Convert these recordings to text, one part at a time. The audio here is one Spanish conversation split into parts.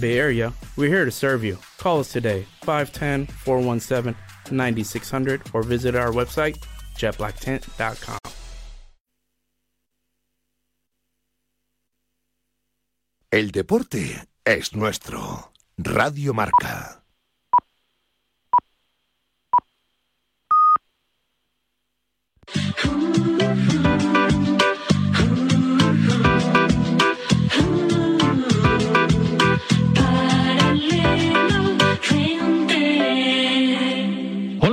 Bay Area, we're here to serve you. Call us today, 510 417 9600, or visit our website, jetblacktent.com. El deporte es nuestro. Radio Marca.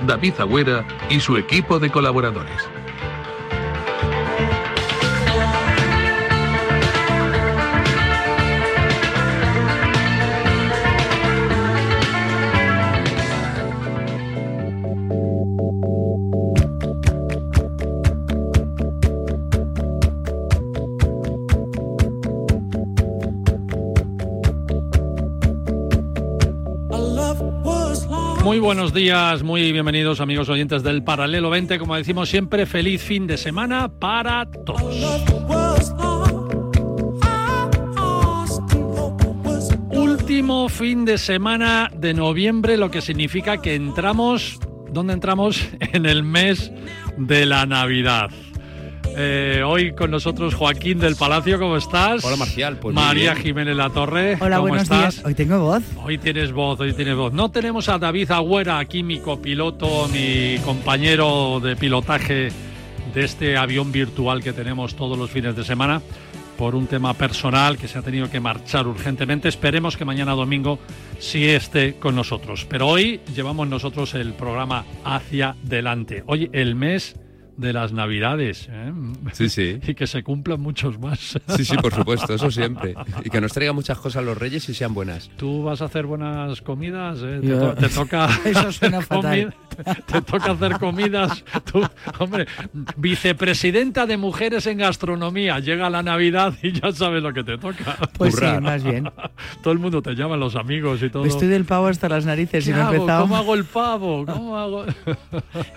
David Agüera y su equipo de colaboradores. Buenos días, muy bienvenidos amigos oyentes del Paralelo 20. Como decimos siempre, feliz fin de semana para todos. Último fin de semana de noviembre, lo que significa que entramos, ¿dónde entramos? En el mes de la Navidad. Eh, hoy con nosotros Joaquín del Palacio, ¿cómo estás? Hola Marcial, pues María bien. Jiménez La Torre, Hola, ¿cómo buenos estás? días. Hoy tengo voz. Hoy tienes voz, hoy tienes voz. No tenemos a David Agüera aquí, mi copiloto, mi compañero de pilotaje de este avión virtual que tenemos todos los fines de semana, por un tema personal que se ha tenido que marchar urgentemente. Esperemos que mañana domingo sí esté con nosotros. Pero hoy llevamos nosotros el programa hacia delante. Hoy el mes de las Navidades. ¿eh? Sí, sí. Y que se cumplan muchos más. Sí, sí, por supuesto, eso siempre. Y que nos traiga muchas cosas los reyes y sean buenas. Tú vas a hacer buenas comidas, ¿eh? te, to- te toca Eso suena hacer fatal. te toca hacer comidas. Tú, hombre, vicepresidenta de mujeres en gastronomía, llega la Navidad y ya sabes lo que te toca. Pues Currar. sí, más bien. Todo el mundo te llama, los amigos y todo. Estoy del pavo hasta las narices ¿Qué y no he empezado. ¿Cómo hago el pavo? ¿Cómo hago?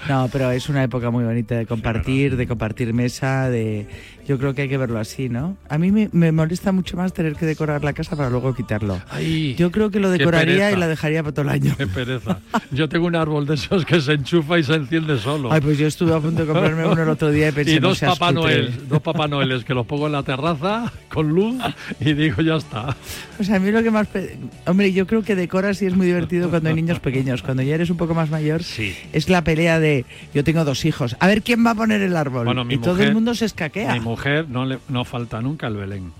No, pero es una época muy bonita de compartir, de compartir mesa, de... Yo creo que hay que verlo así, ¿no? A mí me, me molesta mucho más tener que decorar la casa para luego quitarlo. Ay, Yo creo que lo decoraría y la dejaría para todo el año. Qué pereza. Yo tengo un árbol de esos que se enchufa y se enciende solo. Ay, pues yo estuve a punto de comprarme uno el otro día y pensé, y no dos seas Papá. Noel, dos Papá Noeles que los pongo en la terraza con luz y digo ya está. Pues a mí lo que más... Hombre, yo creo que decoras y es muy divertido cuando hay niños pequeños. Cuando ya eres un poco más mayor, Sí. es la pelea de yo tengo dos hijos. A ver quién va a poner el árbol. Bueno, mi y todo mujer- el mundo se escaquea. Mi mujer no le no falta nunca el Belén.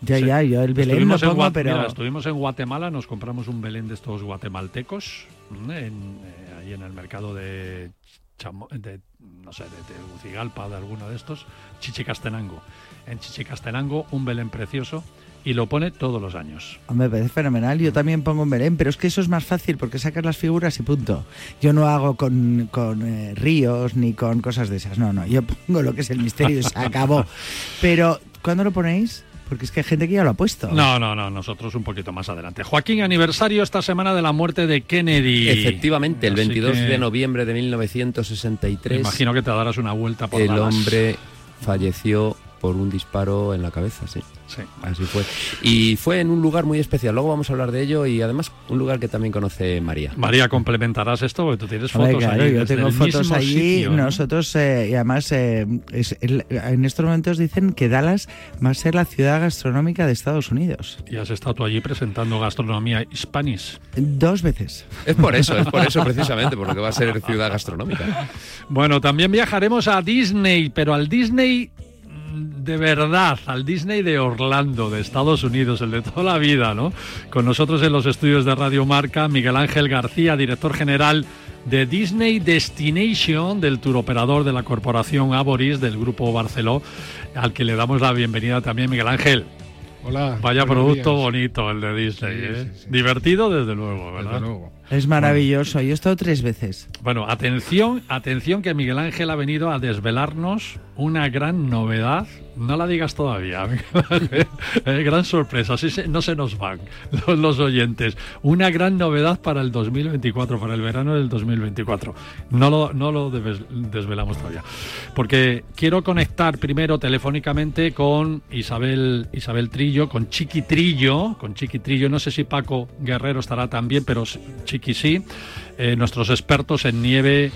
Ya, Sí. ya, yo el Belén lo Estuvimos en pongo, Gua- pero... mira, estuvimos en Guatemala, nos compramos un Belén de estos guatemaltecos en, eh, ahí en el mercado de, Chamo- de no sé, de Tegucigalpa, de alguno de estos, Chichicastenango. En Chichicastenango un Belén precioso y lo pone todos los años. Me parece fenomenal. Yo también pongo un Belén, pero es que eso es más fácil porque sacas las figuras y punto. Yo no hago con, con, eh, ríos ni con cosas de esas. No, no. Yo pongo lo que es el misterio y se acabó. Pero, ¿cuándo lo ponéis? Porque es que hay gente que ya lo ha puesto. No, no, no, nosotros un poquito más adelante. Joaquín, aniversario esta semana de la muerte de Kennedy. Efectivamente, el Así 22 que de noviembre de Me 1963, imagino que te darás una vuelta por el Dallas. hombre falleció por un disparo en la cabeza, sí. Sí. Así fue. Y fue en un lugar muy especial. Luego vamos a hablar de ello y además un lugar que también conoce María. María, complementarás esto porque tú tienes fotos claro, ahí yo tengo fotos allí. sitio, ¿no? Nosotros, eh, y además, eh, es- el- en estos momentos dicen que Dallas va a ser la ciudad gastronómica de Estados Unidos. Y has estado tú allí presentando gastronomía hispanish. Dos veces. Es por eso, es por eso precisamente, porque va a ser ciudad gastronómica. Bueno, también viajaremos a Disney, pero al Disney de verdad, al Disney de Orlando, de Estados Unidos, el de toda la vida, ¿no? Con nosotros en los estudios de Radio Marca, Miguel Ángel García, director general de Disney Destination, del turoperador de la corporación Aboris, del grupo Barceló, al que le damos la bienvenida también, Miguel Ángel. Hola. Vaya producto días. bonito el de Disney, Sí, ¿eh? sí, sí. Divertido desde luego, ¿verdad? Desde luego. Es maravilloso. Yo he estado tres veces. Bueno, atención, atención que Miguel Ángel ha venido a desvelarnos una gran novedad. No la digas todavía. Eh, gran sorpresa, así se- no se nos van los, los oyentes. Una gran novedad para el 2024, para el verano del 2024. No lo, no lo desvelamos todavía. Porque quiero conectar primero telefónicamente con Isabel, Isabel Trillo, con Chiqui Trillo, con Chiqui Trillo. No sé si Paco Guerrero estará también, pero Chiqui Eh, nuestros expertos en nieve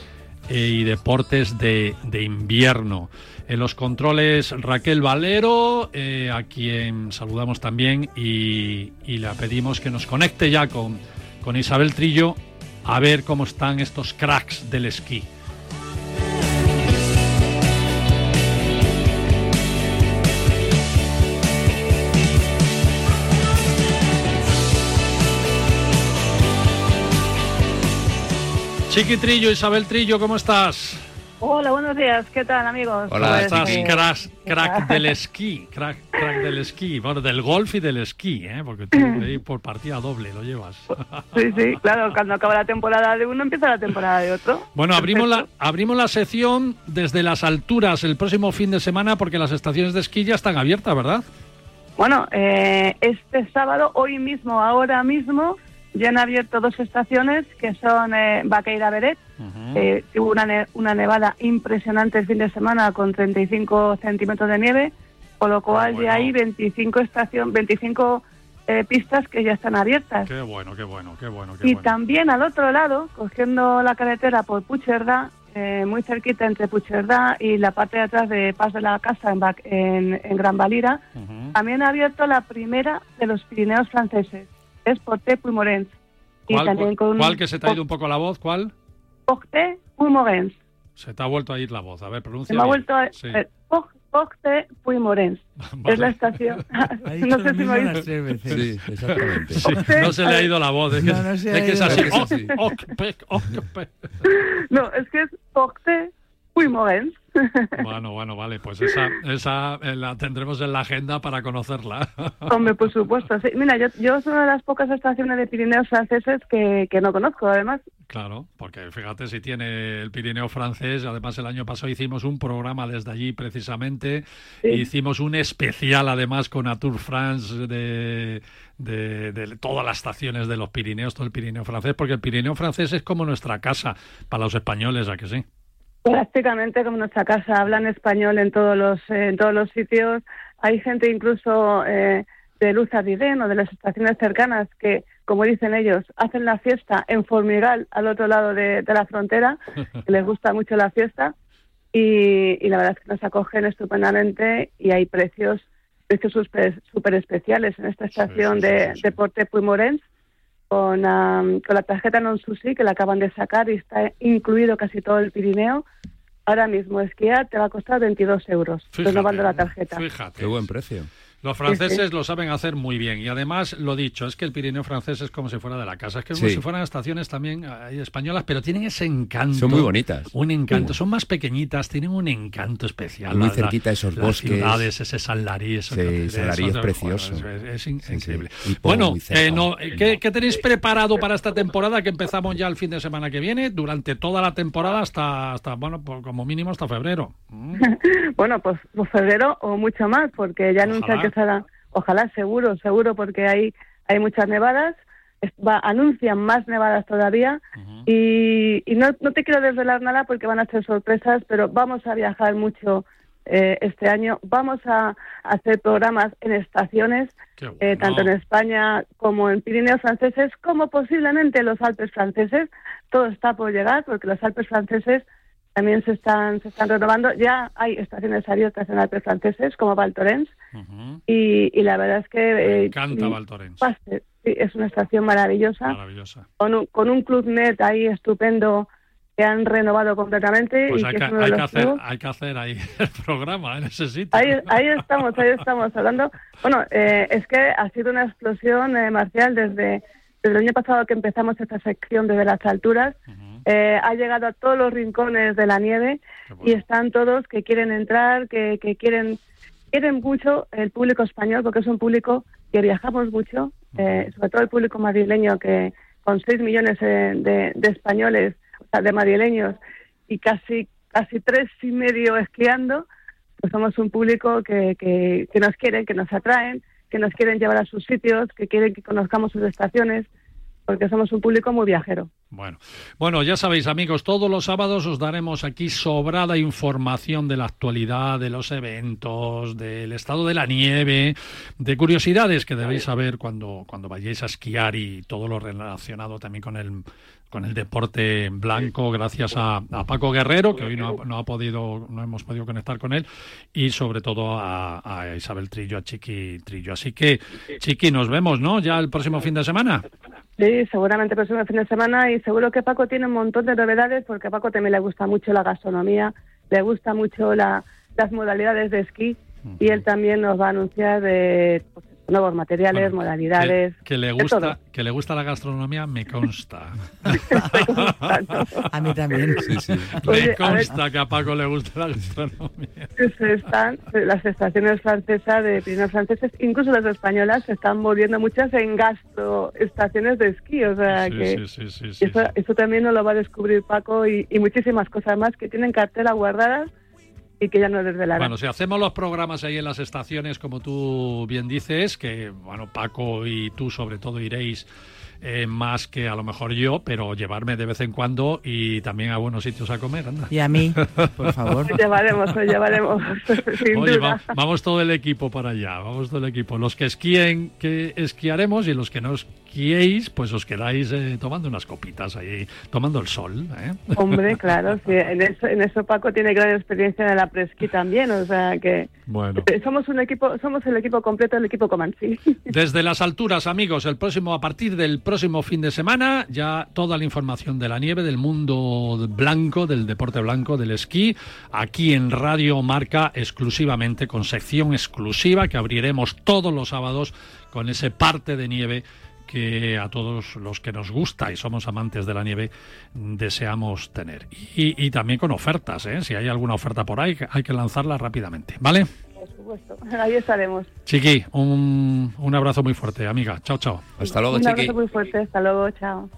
eh, y deportes de, de invierno. En los controles Raquel Valero, eh, a quien saludamos también y, y le pedimos que nos conecte ya con, con Isabel Trillo a ver cómo están estos cracks del esquí. Chiqui Trillo, Isabel Trillo, ¿cómo estás? Hola, buenos días. ¿Qué tal, amigos? Hola, Pues, Estás crack, crack del esquí, crack, crack del esquí, bueno, del golf y del esquí, ¿eh? porque tú ahí por partida doble lo llevas. Sí, sí, claro, cuando acaba la temporada de uno empieza la temporada de otro. Bueno, abrimos la, abrimos la sección desde las alturas el próximo fin de semana porque las estaciones de esquí ya están abiertas, ¿verdad? Bueno, eh, este sábado, hoy mismo, ahora mismo, ya han abierto dos estaciones que son eh, Baqueira Beret. Eh, hubo una, ne- una nevada impresionante el fin de semana con 35 centímetros de nieve, con lo cual bueno. ya hay 25, estación, 25 eh, pistas que ya están abiertas. Qué bueno, qué bueno, qué bueno, qué Y bueno. también al otro lado, cogiendo la carretera por Puigcerdá, eh, muy cerquita entre Puigcerdá y la parte de atrás de Paz de la Casa en, en, en Gran Valira, también ha abierto la primera de los Pirineos franceses, es Porté Puymorens. Y ¿Cuál, también cuál- con cuál que se te ha ido un poco la voz? ¿Cuál? Porté Puymorens. Se te ha vuelto a ir la voz. A ver, pronuncia Se me ha vuelto a... Sí. eh, Porté Puymorens. Vale. Es la estación... Dicho no sé si me oís. Sí, exactamente. Sí, no se le ha ido la voz, es que, No, no se es, que es así. Pec, oc, pec. No, es que es Porté Puymorens. Bueno, bueno, vale, pues esa, esa eh, la tendremos en la agenda para conocerla. Hombre, por supuesto. Sí. Mira, yo, yo es una de las pocas estaciones de Pirineos franceses que, que no conozco, además. Claro, porque fíjate si tiene el Pirineo francés. Además, el año pasado hicimos un programa desde allí precisamente. Sí. Hicimos un especial además con Tour France de, de, de todas las estaciones de los Pirineos, todo el Pirineo francés, porque el Pirineo francés es como nuestra casa para los españoles, ¿a que sí? Prácticamente como nuestra casa, hablan español en todos los, eh, en todos los sitios. Hay gente incluso eh, de Luz Ardiden o de las estaciones cercanas que, como dicen ellos, hacen la fiesta en Formigal, al otro lado de, de la frontera, que les gusta mucho la fiesta. Y, y la verdad es que nos acogen estupendamente y hay precios precios súper especiales en esta estación sí, de, sí, sí. de Porte Puymorens con, am, con la tarjeta non susi que la acaban de sacar y está incluido casi todo el Pirineo. Ahora mismo esquiar te va a costar 22 euros renovando la tarjeta. Fíjate. Qué buen precio. Los franceses lo saben hacer muy bien y además lo dicho es que el Pirineo francés es como si fuera de la casa, es que es como Sí. si fueran estaciones también eh, españolas, pero tienen ese encanto. Son muy bonitas. Un encanto, son más pequeñitas, tienen un encanto especial. Muy La- cerquita esos las bosques. ciudades, ese Saldarí, eso, Sí, eso- es precioso. Es, es in- Sí, sí. increíble. Bueno, eh, no, ¿qué, qué tenéis preparado para esta temporada que empezamos ya el fin de semana que viene? Durante toda la temporada hasta, hasta bueno, por- como mínimo hasta febrero. Mm. Bueno, pues, pues febrero o mucho más, porque ya anuncian Ojalá. que ojalá seguro, seguro, porque hay, hay muchas nevadas, va- anuncian más nevadas todavía. Y, y no, no te quiero desvelar nada porque van a ser sorpresas, pero vamos a viajar mucho eh, este año, vamos a, hacer programas en estaciones, eh, tanto en España como en Pirineos franceses, como posiblemente en los Alpes franceses, todo está por llegar porque los Alpes franceses también se están se están renovando. Ya hay estaciones abiertas en Alpes franceses como Val Thorens y, y la verdad es que Me eh, encanta Val Thorens. Sí, es una estación maravillosa Maravillosa. con un, con un club net ahí estupendo que han renovado completamente Pues y hay que hay, hacer, hay que hacer ahí el programa en ese sitio. Ahí, ahí estamos, ahí estamos hablando. Bueno, eh, es que ha sido una explosión eh, marcial desde, desde el año pasado que empezamos esta sección desde las alturas. Eh, ha llegado a todos los rincones de la nieve y están todos que quieren entrar, que, que quieren quieren mucho el público español porque es un público que viajamos mucho, eh, sobre todo el público madrileño que con 6 millones eh, de, de, españoles, o sea, de madrileños y casi casi tres y medio esquiando, pues somos un público que, que, que nos quieren, que nos atraen, que nos quieren llevar a sus sitios, que quieren que conozcamos sus estaciones porque somos un público muy viajero. Bueno, bueno, ya sabéis amigos, todos los sábados os daremos aquí sobrada información de la actualidad, de los eventos, del estado de la nieve, de curiosidades que debéis saber cuando, cuando vayáis a esquiar y todo lo relacionado también con el con el deporte blanco, gracias a, a Paco Guerrero, que hoy no no ha, podido, no hemos podido conectar con él, y sobre todo a, a, Isabel Trillo, a Chiqui Trillo. Así que, Chiqui, nos vemos, ¿no? Ya el próximo fin de semana. Sí, seguramente el próximo fin de semana y seguro que Paco tiene un montón de novedades porque a Paco también le gusta mucho la gastronomía, le gusta mucho la, las modalidades de esquí y él también nos va a anunciar de pues, nuevos materiales, bueno, modalidades. Que, que le gusta, que le gusta la gastronomía, me consta. a mí también. Sí, sí. Oye, me consta a que a Paco le gusta la gastronomía. Se están, las estaciones francesas de pirineos franceses, incluso las españolas, se están moviendo muchas en gasto estaciones de esquí. O sea sí, que sí, sí, eso, eso, también nos lo va a descubrir Paco y, y muchísimas cosas más que tienen cartera guardadas y que ya no. Bueno, si hacemos los programas ahí en las estaciones, como tú bien dices, que bueno, Paco y tú sobre todo iréis eh, más que a lo mejor yo, pero llevarme de vez en cuando y también a buenos sitios a comer, anda. Y a mí, por favor. Os llevaremos, os llevaremos. Sin Oye, duda. va, vamos todo el equipo para allá, vamos todo el equipo. Los que esquíen, que esquiaremos y los que no esquiéis, pues os quedáis eh, tomando unas copitas ahí, tomando el sol. ¿eh? Hombre, claro, sí, en eso, en eso Paco tiene gran experiencia en la presquí también, o sea que bueno. somos un equipo, somos el equipo completo, el equipo Comanche. Desde las alturas, amigos, el próximo, a partir del próximo fin de semana, ya toda la información de la nieve, del mundo blanco, del deporte blanco, del esquí, aquí en Radio Marca exclusivamente, con sección exclusiva que abriremos todos los sábados con ese parte de nieve que a todos los que nos gusta y somos amantes de la nieve deseamos tener. Y, también con ofertas, ¿eh? si hay alguna oferta por ahí, hay que lanzarla rápidamente, ¿vale? Por supuesto, ahí estaremos. Chiqui, un, un abrazo muy fuerte, amiga. Chao, chao. Hasta luego, Un Chiqui. abrazo muy fuerte, hasta luego, chao.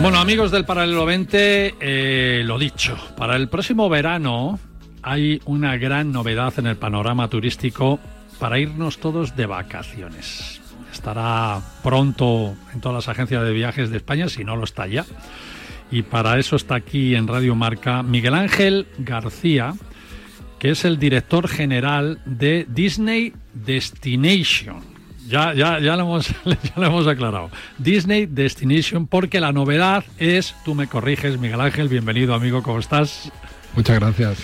Bueno, amigos del Paralelo 20, eh, lo dicho, para el próximo verano hay una gran novedad en el panorama turístico para irnos todos de vacaciones. Estará pronto en todas las agencias de viajes de España, si no lo está ya. Y para eso está aquí en Radio Marca Miguel Ángel García, que es el director general de Disney Destination. Ya, ya, ya, lo hemos, ya lo hemos aclarado. Disney Destination, porque la novedad es, tú me corriges, Miguel Ángel, bienvenido amigo, ¿cómo estás? Muchas gracias.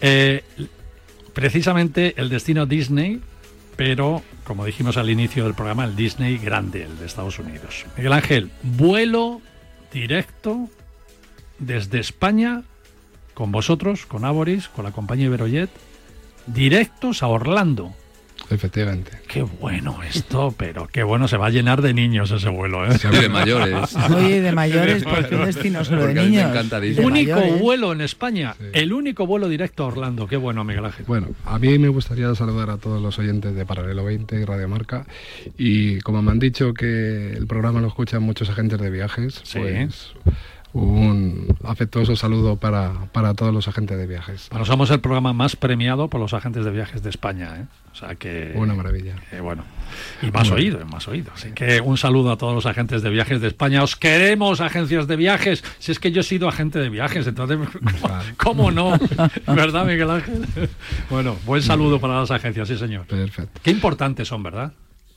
Eh, precisamente el destino Disney, pero como dijimos al inicio del programa, el Disney grande, el de Estados Unidos. Miguel Ángel, vuelo directo desde España con vosotros, con Aboris, con la compañía Iberojet, directos a Orlando. Efectivamente. Qué bueno esto, pero qué bueno, se va a llenar de niños ese vuelo. ¿eh? Sí, de mayores. Oye, de mayores, porque un destino solo de a mí me niños. Disney. Único mayores. vuelo en España, Sí. el único vuelo directo a Orlando. Qué bueno, Miguel Ángel. Bueno, a mí me gustaría saludar a todos los oyentes de Paralelo 20 y Radio Marca. Y como me han dicho que el programa lo escuchan muchos agentes de viajes, Sí. pues un afectuoso saludo para, para todos los agentes de viajes. Bueno, somos el programa más premiado por los agentes de viajes de España. ¿eh? O sea que. Una maravilla. Eh, bueno, y más Bueno. oído, más oído. Así que un saludo a todos los agentes de viajes de España. Os queremos, agencias de viajes. Si es que yo he sido agente de viajes, entonces, ¿cómo, Vale. cómo no? ¿Verdad, Miguel Ángel? Bueno, buen saludo para las agencias, sí, señor. Perfecto. Qué importantes son, ¿verdad?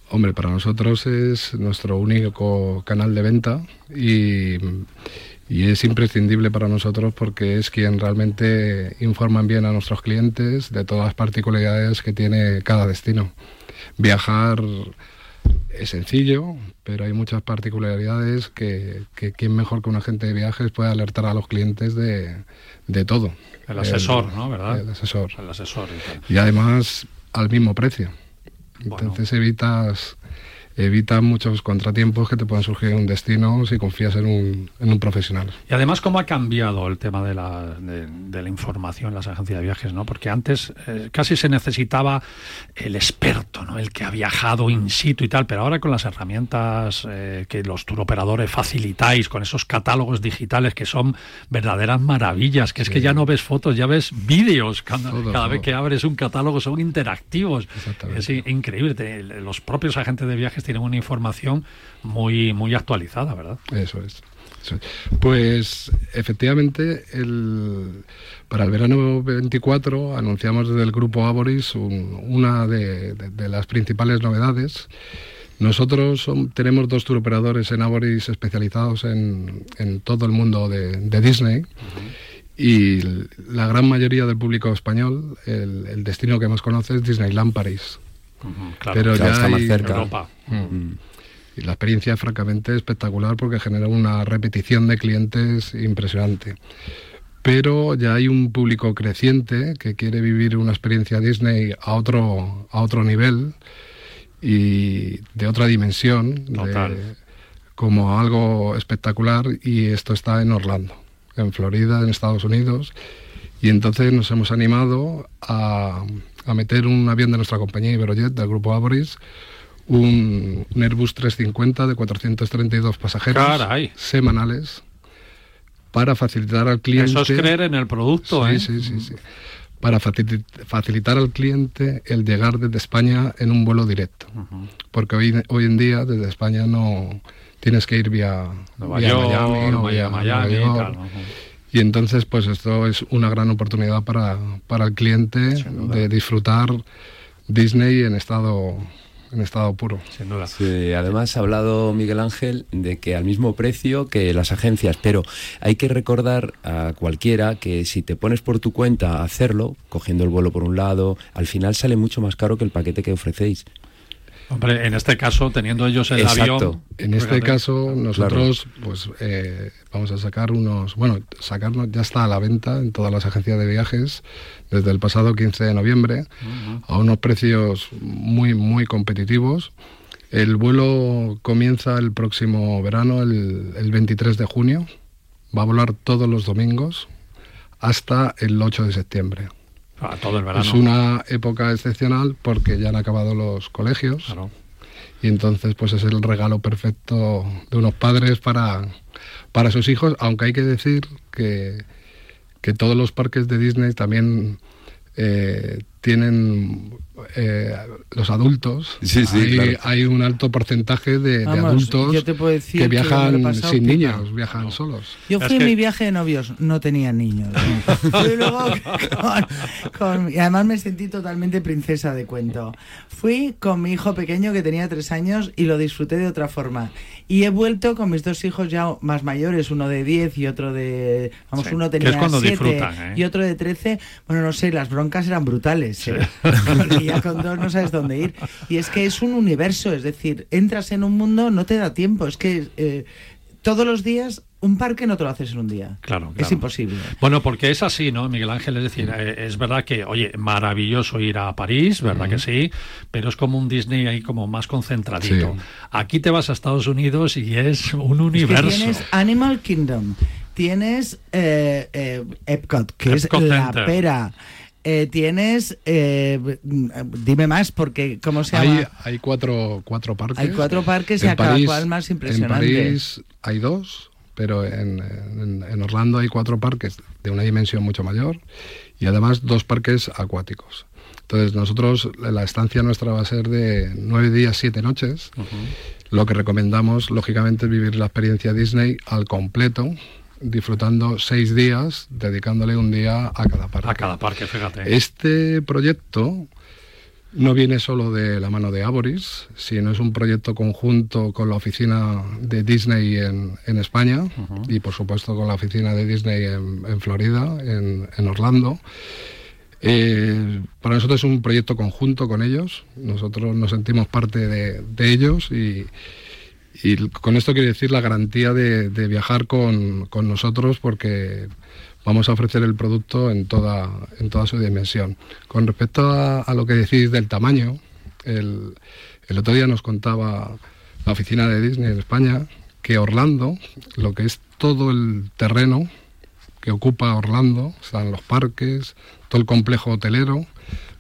Hombre, para nosotros es nuestro único canal de venta y, y es imprescindible para nosotros porque es quien realmente informan bien a nuestros clientes de todas las particularidades que tiene cada destino. Viajar es sencillo, pero hay muchas particularidades que, que quién mejor que un agente de viajes puede alertar a los clientes de, de todo. El asesor, ¿no? ¿Verdad? El asesor. El asesor y tal. Y además al mismo precio. Bueno. Entonces evitas evita muchos contratiempos que te pueden surgir en un destino si confías en un, en un profesional. Y además, ¿cómo ha cambiado el tema de la, de, la información en las agencias de viajes? ¿no? Porque antes eh, casi se necesitaba el experto, ¿no? el que ha viajado in situ y tal, pero ahora con las herramientas eh, que los turoperadores facilitáis, con esos catálogos digitales que son verdaderas maravillas, que es que ya no ves fotos, ya ves vídeos. Cada, vez que abres un catálogo son interactivos. Es increíble. Los propios agentes de viajes tienen una información muy, muy actualizada, ¿verdad? Eso es. Pues efectivamente, el, para el verano 24 anunciamos desde el grupo Aboris una de, las principales novedades. Nosotros tenemos dos turoperadores en Aboris especializados en, todo el mundo de, Disney. Y la gran mayoría del público español, el, destino que más conoce es Disneyland París. Pero ya, está más cerca. Europa. Mm. Y la experiencia es francamente espectacular porque genera una repetición de clientes impresionante. Pero ya hay un público creciente que quiere vivir una experiencia Disney a otro, a otro nivel y de otra dimensión, como algo espectacular, y esto está en Orlando, en Florida, en Estados Unidos. Y entonces nos hemos animado a, a meter un avión de nuestra compañía Iberojet, del grupo Aboris, un, Airbus 350 de 432 pasajeros semanales para facilitar al cliente... Eso es creer en el producto, sí, ¿eh? Sí, sí, sí. Para facilitar al cliente el llegar desde España en un vuelo directo. Porque hoy, hoy en día desde España no tienes que ir vía, Miami o vía Miami, y, entonces, pues esto es una gran oportunidad para, para el cliente de disfrutar Disney en estado en estado puro. Sin duda. Sí, además ha hablado Miguel Ángel de que al mismo precio que las agencias, pero hay que recordar a cualquiera que si te pones por tu cuenta a hacerlo, cogiendo el vuelo por un lado, al final sale mucho más caro que el paquete que ofrecéis. Hombre, en este caso, teniendo ellos el avión. En este caso, nosotros, pues, eh, vamos a sacar unos. Bueno, sacarnos ya está a la venta en todas las agencias de viajes desde el pasado 15 de noviembre a unos precios muy, muy competitivos. El vuelo comienza el próximo verano, el, el 23 de junio. Va a volar todos los domingos hasta el 8 de septiembre. Todo el verano. Es una época excepcional porque ya han acabado los colegios. Y entonces pues es el regalo perfecto de unos padres para, para sus hijos, aunque hay que decir que, que todos los parques de Disney también eh, tienen eh, los adultos, sí, hay, un alto porcentaje de, adultos que viajan sin niños, viajan solos. Yo fui en mi viaje de novios, no tenía niños. y además me sentí totalmente princesa de cuento. Fui con mi hijo pequeño que tenía tres años y lo disfruté de otra forma. Y he vuelto con mis dos hijos ya más mayores, uno de 10 y otro de... Vamos, uno tenía 7 ¿eh? y otro de 13. Bueno, no sé, las broncas eran brutales. ¿eh? Ya con dos no sabes dónde ir. Y es que es un universo, es decir, entras en un mundo, no te da tiempo. Es que eh, todos los días un parque no te lo haces en un día. Claro, Es imposible. Bueno, porque es así, ¿no, Miguel Ángel? Es decir, eh, es verdad que, oye, maravilloso ir a París, ¿verdad que sí? Pero es como un Disney ahí como más concentradito. Aquí te vas a Estados Unidos y es un universo. tienes Animal Kingdom, tienes eh, eh, Epcot, que es la pera. Tienes, dime más, porque ¿cómo se llama? Hay, hay cuatro, cuatro parques. Hay cuatro parques y a cada cual más impresionante. En París hay dos, pero en, Orlando hay cuatro parques de una dimensión mucho mayor y además dos parques acuáticos. Entonces nosotros, la estancia nuestra va a ser de nueve días, siete noches. Lo que recomendamos, lógicamente, es vivir la experiencia Disney al completo, disfrutando seis días, dedicándole un día a cada parque. A cada parque, fíjate. Este proyecto no viene solo de la mano de Aboris, sino es un proyecto conjunto con la oficina de Disney en, España y por supuesto con la oficina de Disney en, Florida, en, Orlando. Eh, para nosotros es un proyecto conjunto con ellos, nosotros nos sentimos parte de, ellos y, con esto quiero decir la garantía de, viajar con, con nosotros porque vamos a ofrecer el producto en toda, en toda su dimensión. Con respecto a, lo que decís del tamaño, El, el otro día nos contaba la oficina de Disney en España que Orlando, lo que es todo el terreno que ocupa Orlando, están los parques, todo el complejo hotelero,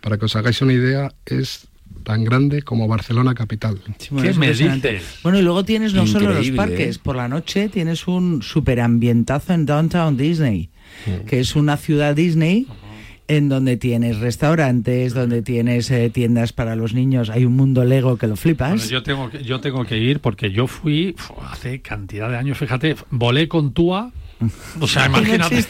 para que os hagáis una idea, es tan grande como Barcelona capital. Sí, bueno, ¿Qué es me dices? Bueno, y luego tienes no solo los Increíble, parques, ¿eh? por la noche tienes un superambientazo en Downtown Disney, que es una ciudad Disney en donde tienes restaurantes, donde tienes eh, tiendas para los niños, hay un mundo Lego que lo flipas. Bueno, yo tengo que, yo tengo que ir porque yo fui fu, hace cantidad de años, fíjate, volé con Tua. O sea, imagínate.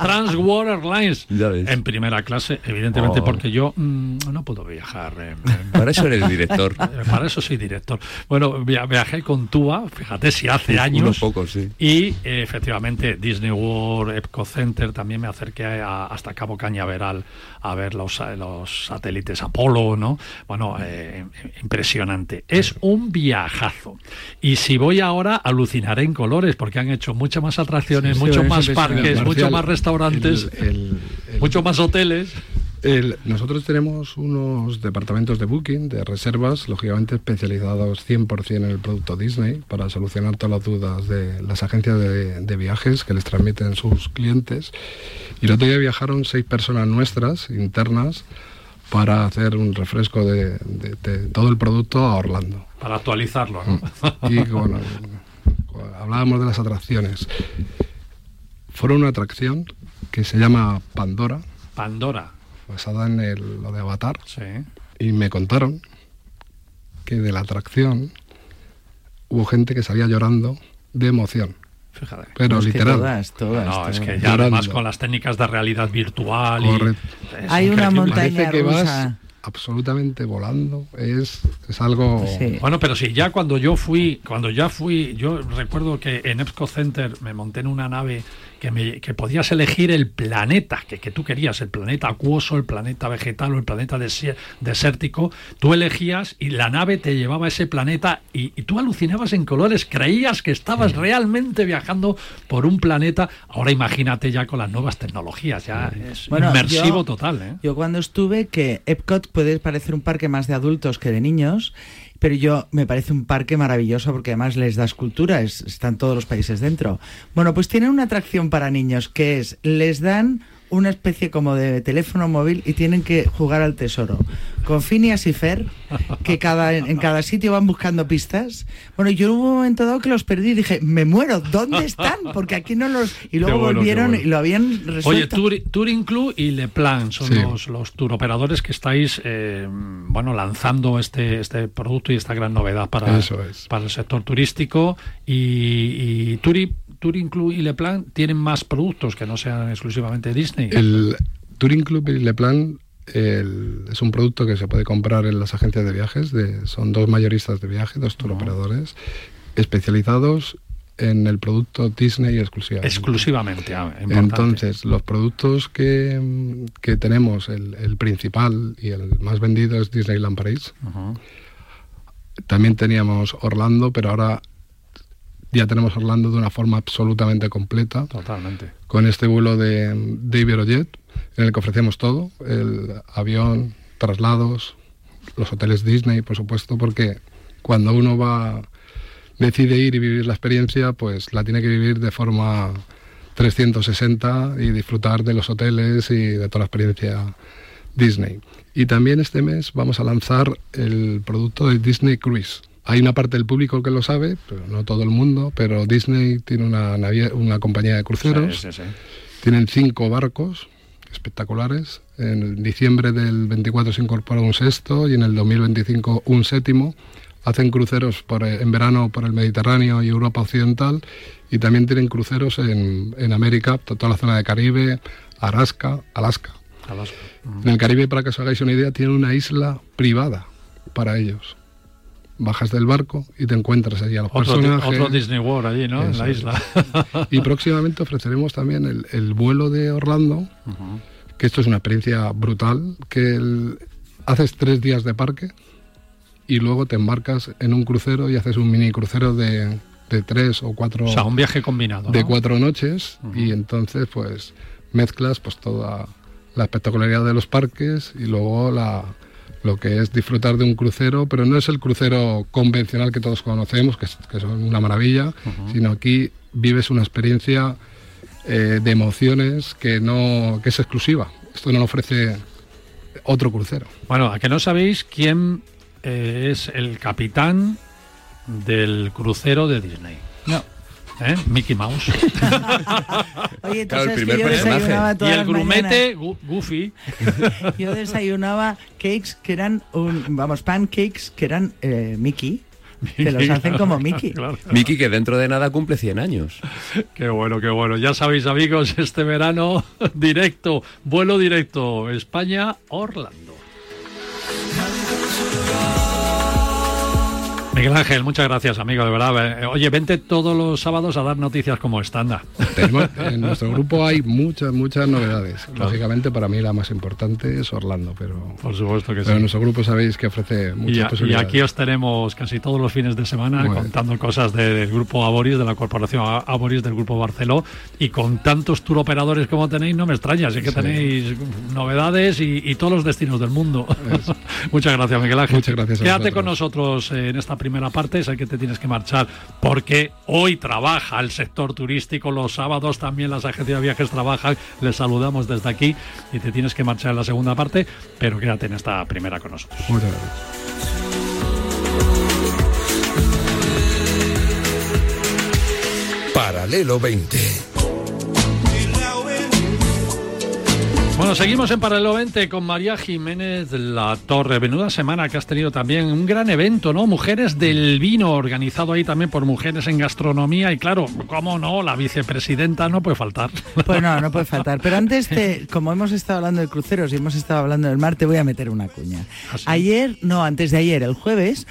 Airlines. Ya ves. En primera clase, evidentemente, Oh. porque yo mm, no puedo viajar. en- en- Para eso eres director. Eh, Para eso soy director. Bueno, via- viajé con Tua, fíjate si hace años. Unos pocos, sí. Y eh, efectivamente, Disney World, Epcot Center, también me acerqué a- hasta Cabo Cañaveral a ver los, eh, los satélites Apolo, ¿no? Bueno, eh, impresionante. Es un viajazo. Y si voy ahora, alucinaré en colores, porque han hecho muchas más atracciones, Sí, muchos más parques, muchos más restaurantes, muchos más hoteles. El- nosotros tenemos unos departamentos de booking, de reservas, lógicamente especializados 100% en el producto Disney para solucionar todas las dudas de las agencias de, de viajes que les transmiten sus clientes. Y el otro día viajaron seis personas nuestras, internas, para hacer un refresco de, de- de todo el producto a Orlando. Para actualizarlo, ¿no? Y bueno, hablábamos de las atracciones. Fueron una atracción que se llama Pandora, Pandora. basada en el- lo de Avatar. Sí. Y me contaron que de la atracción hubo gente que salía llorando de emoción. Fíjate. Pero Es que literal. todas, todas, No, es que ya además Llorando. con las técnicas de realidad virtual. y- Hay una montaña rusa. Absolutamente volando. Es, es algo... Sí. Bueno, pero sí, ya cuando yo fui, cuando ya fui, yo recuerdo que en Epcot Center me monté en una nave que, me, que podías elegir el planeta que, que tú querías, el planeta acuoso, el planeta vegetal o el planeta desértico. Tú elegías y la nave te llevaba a ese planeta y, y tú alucinabas en colores, creías que estabas realmente viajando por un planeta. Ahora imagínate ya con las nuevas tecnologías, ya es Bueno, inmersivo yo- total. ¿eh? Yo cuando estuve, que Epcot puede parecer un parque más de adultos que de niños, pero yo me parece un parque maravilloso porque además les das cultura, es- están todos los países dentro. Bueno, pues tienen una atracción para niños que es, les dan una especie como de teléfono móvil y tienen que jugar al tesoro. Con Phineas y Fer, que cada, en cada sitio van buscando pistas. Bueno, yo hubo un momento dado que los perdí y dije, me muero, ¿dónde están? Porque aquí no los... Y luego bueno, volvieron bueno. y lo habían resuelto. Oye, Tour, Touring Club y Le Plan son Sí. los, los tour operadores que estáis eh, bueno lanzando este, este producto y esta gran novedad para, Eso es. para el sector turístico. Y, y Touri- Touring Club y Le Plan tienen más productos que no sean exclusivamente Disney. El Touring Club y Le Plan el- es un producto que se puede comprar en las agencias de viajes. De, son dos mayoristas de viaje, dos tour operadores especializados en el producto Disney exclusivamente. exclusivamente. ah. Entonces, los productos que, que tenemos, el, el principal y el más vendido es Disneyland París. Ujú. También teníamos Orlando, pero ahora ya tenemos Orlando de una forma absolutamente completa, Totalmente. con este vuelo de, de Iberojet, en el que ofrecemos todo, el avión, traslados, los hoteles Disney, por supuesto, porque cuando uno va decide ir y vivir la experiencia, pues la tiene que vivir de forma 360 y disfrutar de los hoteles y de toda la experiencia Disney. Y también este mes vamos a lanzar el producto de Disney Cruise. Hay una parte del público que lo sabe, pero no todo el mundo, pero Disney tiene una, una compañía de cruceros. Sí, sí, sí. Tienen cinco barcos espectaculares. En diciembre del 24 se incorpora un sexto y en el 2025 un séptimo. Hacen cruceros por, eh, en verano por el Mediterráneo y Europa Occidental y también tienen cruceros en, en América, to- toda la zona de Caribe, Alaska, Alaska. Alaska. En el Caribe, para que os hagáis una idea, tienen una isla privada para ellos. Bajas del barco y te encuentras allí a los Otro, personajes. otro Disney World allí, ¿no? en Eso la es. isla. Y próximamente ofreceremos también el, el vuelo de Orlando, que esto es una experiencia brutal, que el- haces tres días de parque y luego te embarcas en un crucero y haces un mini crucero de, de tres o cuatro, o sea, un viaje combinado. de ¿no? cuatro noches y entonces pues mezclas pues toda la espectacularidad de los parques y luego la, lo que es disfrutar de un crucero, pero no es el crucero convencional que todos conocemos, que, es, que son una maravilla, sino aquí vives una experiencia eh, de emociones que, no, que es exclusiva. Esto no lo ofrece otro crucero. Bueno, a que no sabéis quién eh, es el capitán del crucero de Disney. No. ¿Eh? Mickey Mouse. Oye, tú Claro, el que yo personaje. desayunaba y el grumete, Goofy. Yo desayunaba cakes que eran, un, vamos, pancakes que eran eh, Mickey, que los hacen como Mickey. Claro. Miki, que dentro de nada cumple 100 años. Qué bueno, qué bueno. Ya sabéis, amigos, este verano directo, vuelo directo, España, Orlando. Miguel Ángel, muchas gracias, amigo, de verdad. Eh, Oye, vente todos los sábados a dar noticias como estándar. En nuestro grupo hay muchas, muchas novedades. Lógicamente, para mí la más importante es Orlando, pero, Por supuesto que pero sí. nuestro grupo sabéis que ofrece muchas Y, a- y posibilidades. aquí os tenemos casi todos los fines de semana Muy bien. contando cosas de- del grupo Aboris, de la corporación Aboris, del grupo Barceló. Y con tantos tour operadores como tenéis, no me extraña. Así que Sí. tenéis novedades y, y todos los destinos del mundo. Muchas gracias, Miguel Ángel. Muchas gracias a Quédate con nosotros en esta primera parte. Sé que te tienes que marchar porque hoy trabaja el sector turístico. Los sábados también las agencias de viajes trabajan. Les saludamos desde aquí y te tienes que marchar en la segunda parte. Pero quédate en esta primera con nosotros. Muchas gracias. Paralelo 20. Bueno, seguimos en Paralelo 20 con María Jiménez La Torre. Menuda semana que has tenido también. Un gran evento, ¿no? Mujeres del Vino, organizado ahí también por Mujeres en Gastronomía. Y claro, ¿cómo no? La vicepresidenta no puede faltar. Pues no, no puede faltar. Pero antes, de, como hemos estado hablando de cruceros y hemos estado hablando del mar, te voy a meter una cuña. ¿Ah, sí? Ayer, no, antes de ayer, el jueves,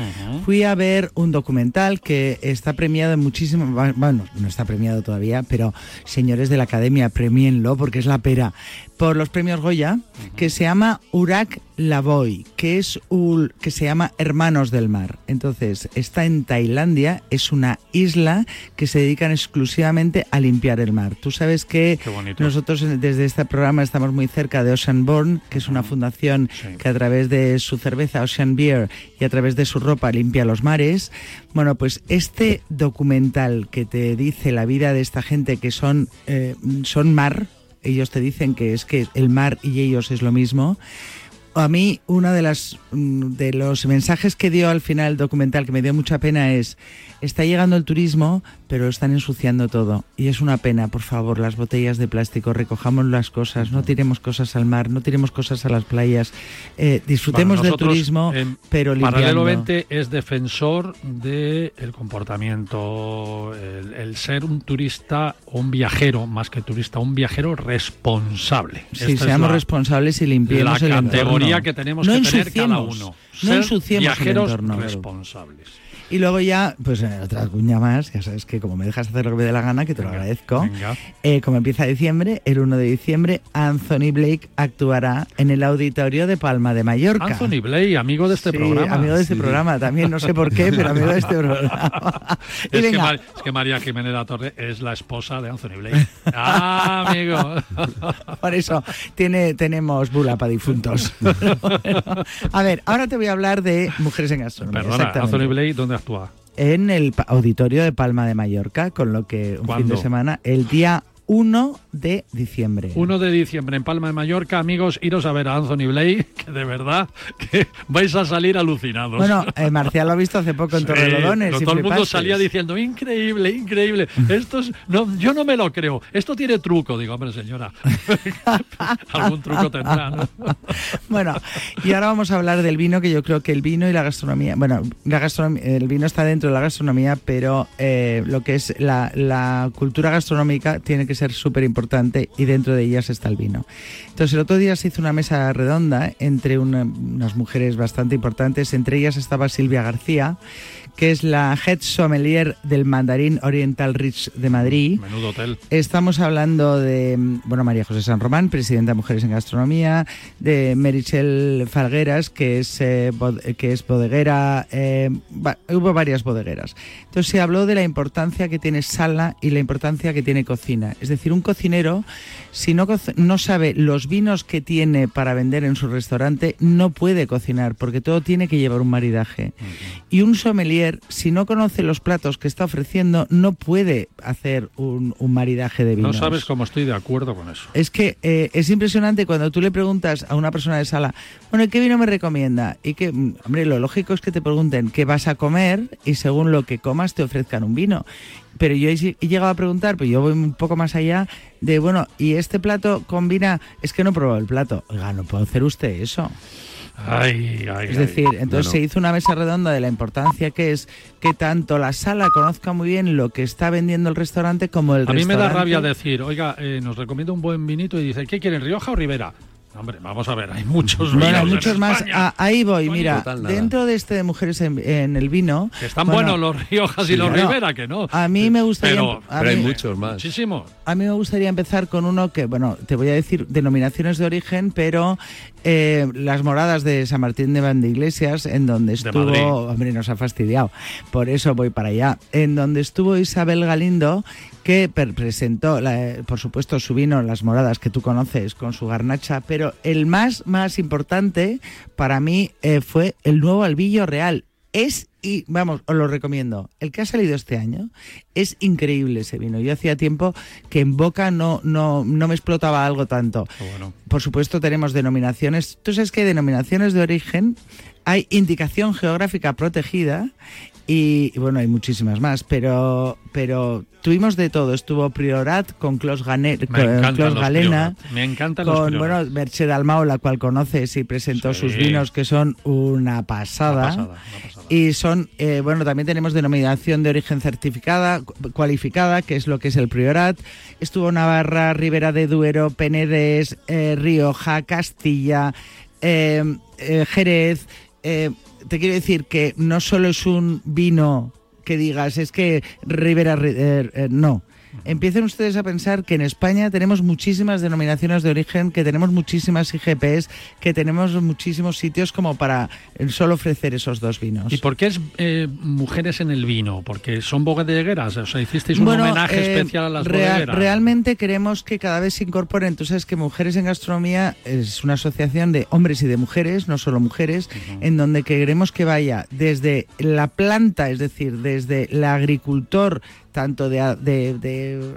fui a ver un documental que está premiado en muchísimo, bueno, no está premiado todavía, pero señores de la academia, premienlo porque es la pera, por los premios Goya, que se llama Urak Lavoy, que es un, que se llama Hermanos del Mar. Entonces, está en Tailandia, es una isla que se dedican exclusivamente a limpiar el mar. Tú sabes que nosotros desde este programa estamos muy cerca de Oceanborn, que es una fundación Sí. que a través de su cerveza Ocean Beer y a través de su ropa limpia los mares. Bueno, pues este documental que te dice la vida de esta gente que son, eh, son mar, ellos te dicen que es que el mar y ellos es lo mismo. A mí, uno de, las, mm, de los mensajes que dio al final el documental que me dio mucha pena es, está llegando el turismo, pero están ensuciando todo. Y es una pena, por favor, las botellas de plástico, recojamos las cosas, no tiremos cosas al mar, no tiremos cosas a las playas, eh, disfrutemos Bueno, del turismo, en pero limpiando. Paralelo 20 es defensor del comportamiento, el, el ser un turista o un viajero, más que turista, un viajero responsable. Sí, Esta seamos la- responsables y limpiemos la el categoría entorno. que tenemos no que tener cada uno. No ensuciemos viajeros el entorno. responsables. Y luego ya, pues eh, otra cuña más, ya sabes que como me dejas hacer lo que me dé la gana, que te lo Venga, agradezco. venga. Eh, como empieza diciembre, el 1 de diciembre, Anthony Blake actuará en el auditorio de Palma de Mallorca. Anthony Blay, amigo de este Sí, programa. amigo de este Sí. programa, también no sé por qué, pero amigo de este programa. y Es que, venga, Mar- es que María Jiménez La Torre es la esposa de Anthony Blake. Ah, amigo. por eso tiene, tenemos bula para difuntos. Bueno, a ver, ahora te voy a hablar de mujeres en gastronomía. Perdona. Anthony Blake, ¿dónde en el auditorio de Palma de Mallorca, con lo que un fin de semana, el día 1 de diciembre. 1 de diciembre en Palma de Mallorca, amigos, iros a ver a Anthony Blake, que de verdad que vais a salir alucinados. Bueno, eh, Marcial lo ha visto hace poco en Torrelodones. todo el mundo salía diciendo, increíble, increíble. Esto es, no, yo no me lo creo. Esto tiene truco. Digo, hombre, señora, algún truco tendrá, ¿no? Bueno, y ahora vamos a hablar del vino, que yo creo que el vino y la gastronomía, bueno, la gastronomía, el vino está dentro de la gastronomía, pero eh, lo que es la, la cultura gastronómica tiene que ser súper importante y dentro de ellas está el vino. Entonces, el otro día se hizo una mesa redonda entre una- unas mujeres bastante importantes, entre ellas estaba Silvia García, que es la Head Sommelier del Mandarín Oriental Rich de Madrid. Menudo hotel. Estamos hablando de, bueno, María José San Román, presidenta de Mujeres en Gastronomía, de Merichel Falgueras, que es, eh, que es bodeguera, eh, va- hubo varias bodegueras. Entonces se habló de la importancia que tiene sala y la importancia que tiene cocina. Es decir, un cocinero, si no, no sabe los vinos que tiene para vender en su restaurante, no puede cocinar, porque todo tiene que llevar un maridaje. Y un sommelier, si no conoce los platos que está ofreciendo, no puede hacer un, un maridaje de No vinos. sabes cómo estoy de acuerdo con eso. Es que eh, es impresionante cuando tú le preguntas a una persona de sala, bueno, ¿y ¿qué vino me recomienda? Y que, mm, hombre, lo lógico es que te pregunten qué vas a comer y según lo que comas te ofrezcan un vino. Pero yo he, he llegado a preguntar, pues yo voy un poco más allá, de, bueno, ¿y este plato combina? Es que no he probado el plato. Oiga, no puede hacer usted eso. Ay, ay, Es ay. decir, entonces Bueno. se hizo una mesa redonda de la importancia que es que tanto la sala conozca muy bien lo que está vendiendo el restaurante como el A mí me da rabia decir, oiga, eh, nos recomienda un buen vinito y dice, ¿qué quieren, Rioja o Ribera? Hombre, vamos a ver, hay muchos Bueno, en muchos más. Ah, ahí voy, mira, total, dentro de este de mujeres en, en el vino. Que están bueno, buenos los Riojas y los claro. Ribera, que no. A mí me gustaría, Pero, a Pero hay muchos más. muchísimo. A mí me gustaría empezar con uno que, bueno, te voy a decir denominaciones de origen, pero eh, las moradas de San Martín de Van de Iglesias, en donde estuvo, hombre, nos ha fastidiado, por eso voy para allá, en donde estuvo Isabel Galindo, que presentó, la- eh, por supuesto, su vino, las moradas que tú conoces, con su garnacha, pero el más, más importante para mí eh, fue el nuevo albillo real. Es, y vamos, os lo recomiendo. El que ha salido este año es increíble ese vino. Yo hacía tiempo que en boca no, no, no me explotaba algo tanto. Bueno. Por supuesto, tenemos denominaciones. Tú sabes que hay denominaciones de origen, hay indicación geográfica protegida y, y, bueno, hay muchísimas más, pero, pero tuvimos de todo. Estuvo Priorat con Clos, con Clos Galena. Priorat. Me encantan los Con, Priorat. bueno, Merche Dalmau, la cual conoces y presentó Sí. sus vinos, que son una Una pasada. pasada, una pasada. Y son, eh, bueno, también tenemos denominación de origen certificada, cu- cualificada, que es lo que es el Priorat. Estuvo Navarra, Ribera de Duero, Penedés, eh, Rioja, Castilla, eh, eh, Jerez. Eh, te quiero decir que no solo es un vino que digas, es que Ribera, Ri- eh, eh, no. Empiecen ustedes a pensar que en España tenemos muchísimas denominaciones de origen, que tenemos muchísimas IGPs, que tenemos muchísimos sitios como para eh, solo ofrecer esos dos vinos. ¿Y por qué es eh, mujeres en el vino? Porque son bodegueras. O sea, hicisteis un Bueno, homenaje eh, especial a las real- bodegueras. Realmente queremos que cada vez se incorporen. Sabes que Mujeres en Gastronomía es una asociación de hombres y de mujeres, no solo mujeres, en donde queremos que vaya desde la planta, es decir, desde el agricultor tanto de, de- de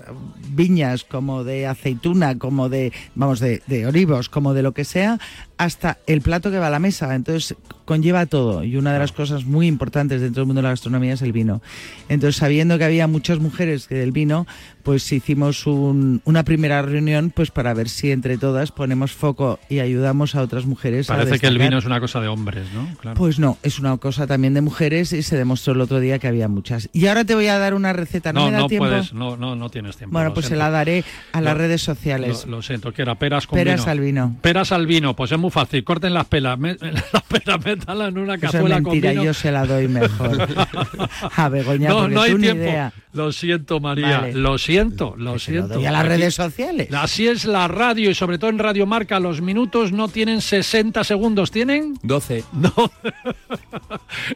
viñas como de aceituna, como de, vamos, de, de olivos, como de lo que sea, hasta el plato que va a la mesa. Entonces conlleva todo. Y una de las cosas muy importantes dentro del mundo de la gastronomía es el vino. Entonces, sabiendo que había muchas mujeres que del vino, pues hicimos un- una primera reunión pues para ver si entre todas ponemos foco y ayudamos a otras mujeres. a Parece que el vino es una cosa de hombres, ¿no? Claro. Pues no, es una cosa también de mujeres y se demostró el otro día que había muchas. Y ahora te voy a dar una receta. ¿No, no, me da no tiempo? puedes, no, no, no tienes tiempo. Bueno, pues se la daré a las Lo- redes sociales. Lo, lo siento, que era peras con Peras vino. al vino. Peras al vino, pues es muy fácil. Corten las pelas, me- las peras, métanlas en una Eso es cazuela con mentira, vino. yo se la doy mejor. a Begoña, no, no hay tiempo. idea. Lo siento, María. Vale. Lo siento, lo Que se lo siento. doy a las Aquí- redes sociales. Así es la radio y sobre todo en Radio Marca los minutos no tienen 60 segundos, ¿tienen? 12. No.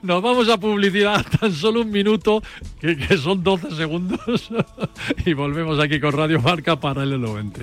Nos vamos a publicidad tan solo un minuto, que, que son 12 segundos, y volvemos aquí con Radio Marca para el 20.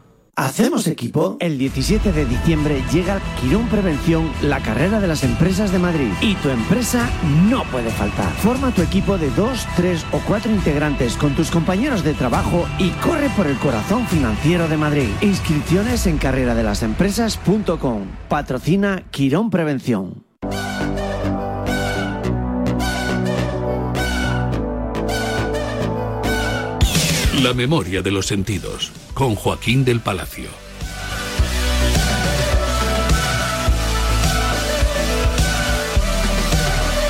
¿Hacemos equipo? El 17 de diciembre llega Quirón Prevención, la carrera de las empresas de Madrid. Y tu empresa no puede faltar. Forma tu equipo de dos, tres o cuatro integrantes con tus compañeros de trabajo y corre por el corazón financiero de Madrid. Inscripciones en carreradelasempresas.com. Patrocina Quirón Prevención. La memoria de los sentidos, con Joaquín del Palacio.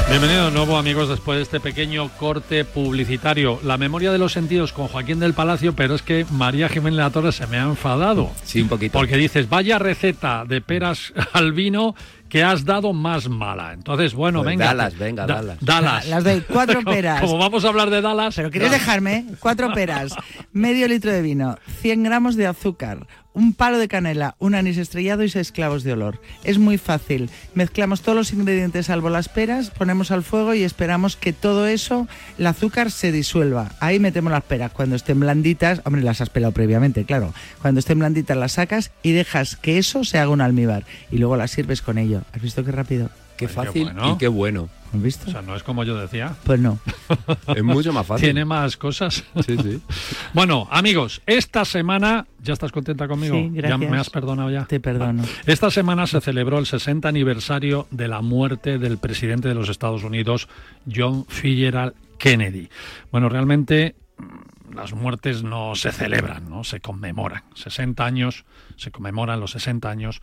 Bienvenido de nuevo amigos después de este pequeño corte publicitario. La memoria de los sentidos con Joaquín del Palacio, pero es que María Jiménez La Torre se me ha enfadado. Sí, un poquito. Porque dices, vaya receta de peras al vino que has dado más mala. Entonces, bueno, Pues venga. Dallas, venga, Da- Dallas. Dallas. Las doy cuatro peras. Como vamos a hablar de Dallas. Pero ¿quieres dejarme? Cuatro peras, medio litro de vino, 100 gramos de azúcar, un palo de canela, un anís estrellado y seis clavos de olor. Es muy fácil. Mezclamos todos los ingredientes salvo las peras, ponemos al fuego y esperamos que todo eso, el azúcar se disuelva. Ahí metemos las peras. Cuando estén blanditas, hombre, las has pelado previamente, claro. Cuando estén blanditas las sacas y dejas que eso se haga un almíbar. Y luego las sirves con ello. ¿Has visto qué rápido? Qué Qué fácil bueno. y qué bueno. ¿Has visto? O sea, no es como yo decía. Pues no. Es mucho más fácil. Tiene más cosas. Sí, sí. Bueno, amigos, esta semana, ¿ya estás contenta conmigo? Sí, ¿Ya gracias. me has perdonado ya? Te perdono. Esta semana se celebró el 60 aniversario de la muerte del presidente de los Estados Unidos, John Fitzgerald Kennedy. Bueno, realmente mm, las muertes no se celebran, no se conmemoran. 60 años, se conmemoran los 60 años.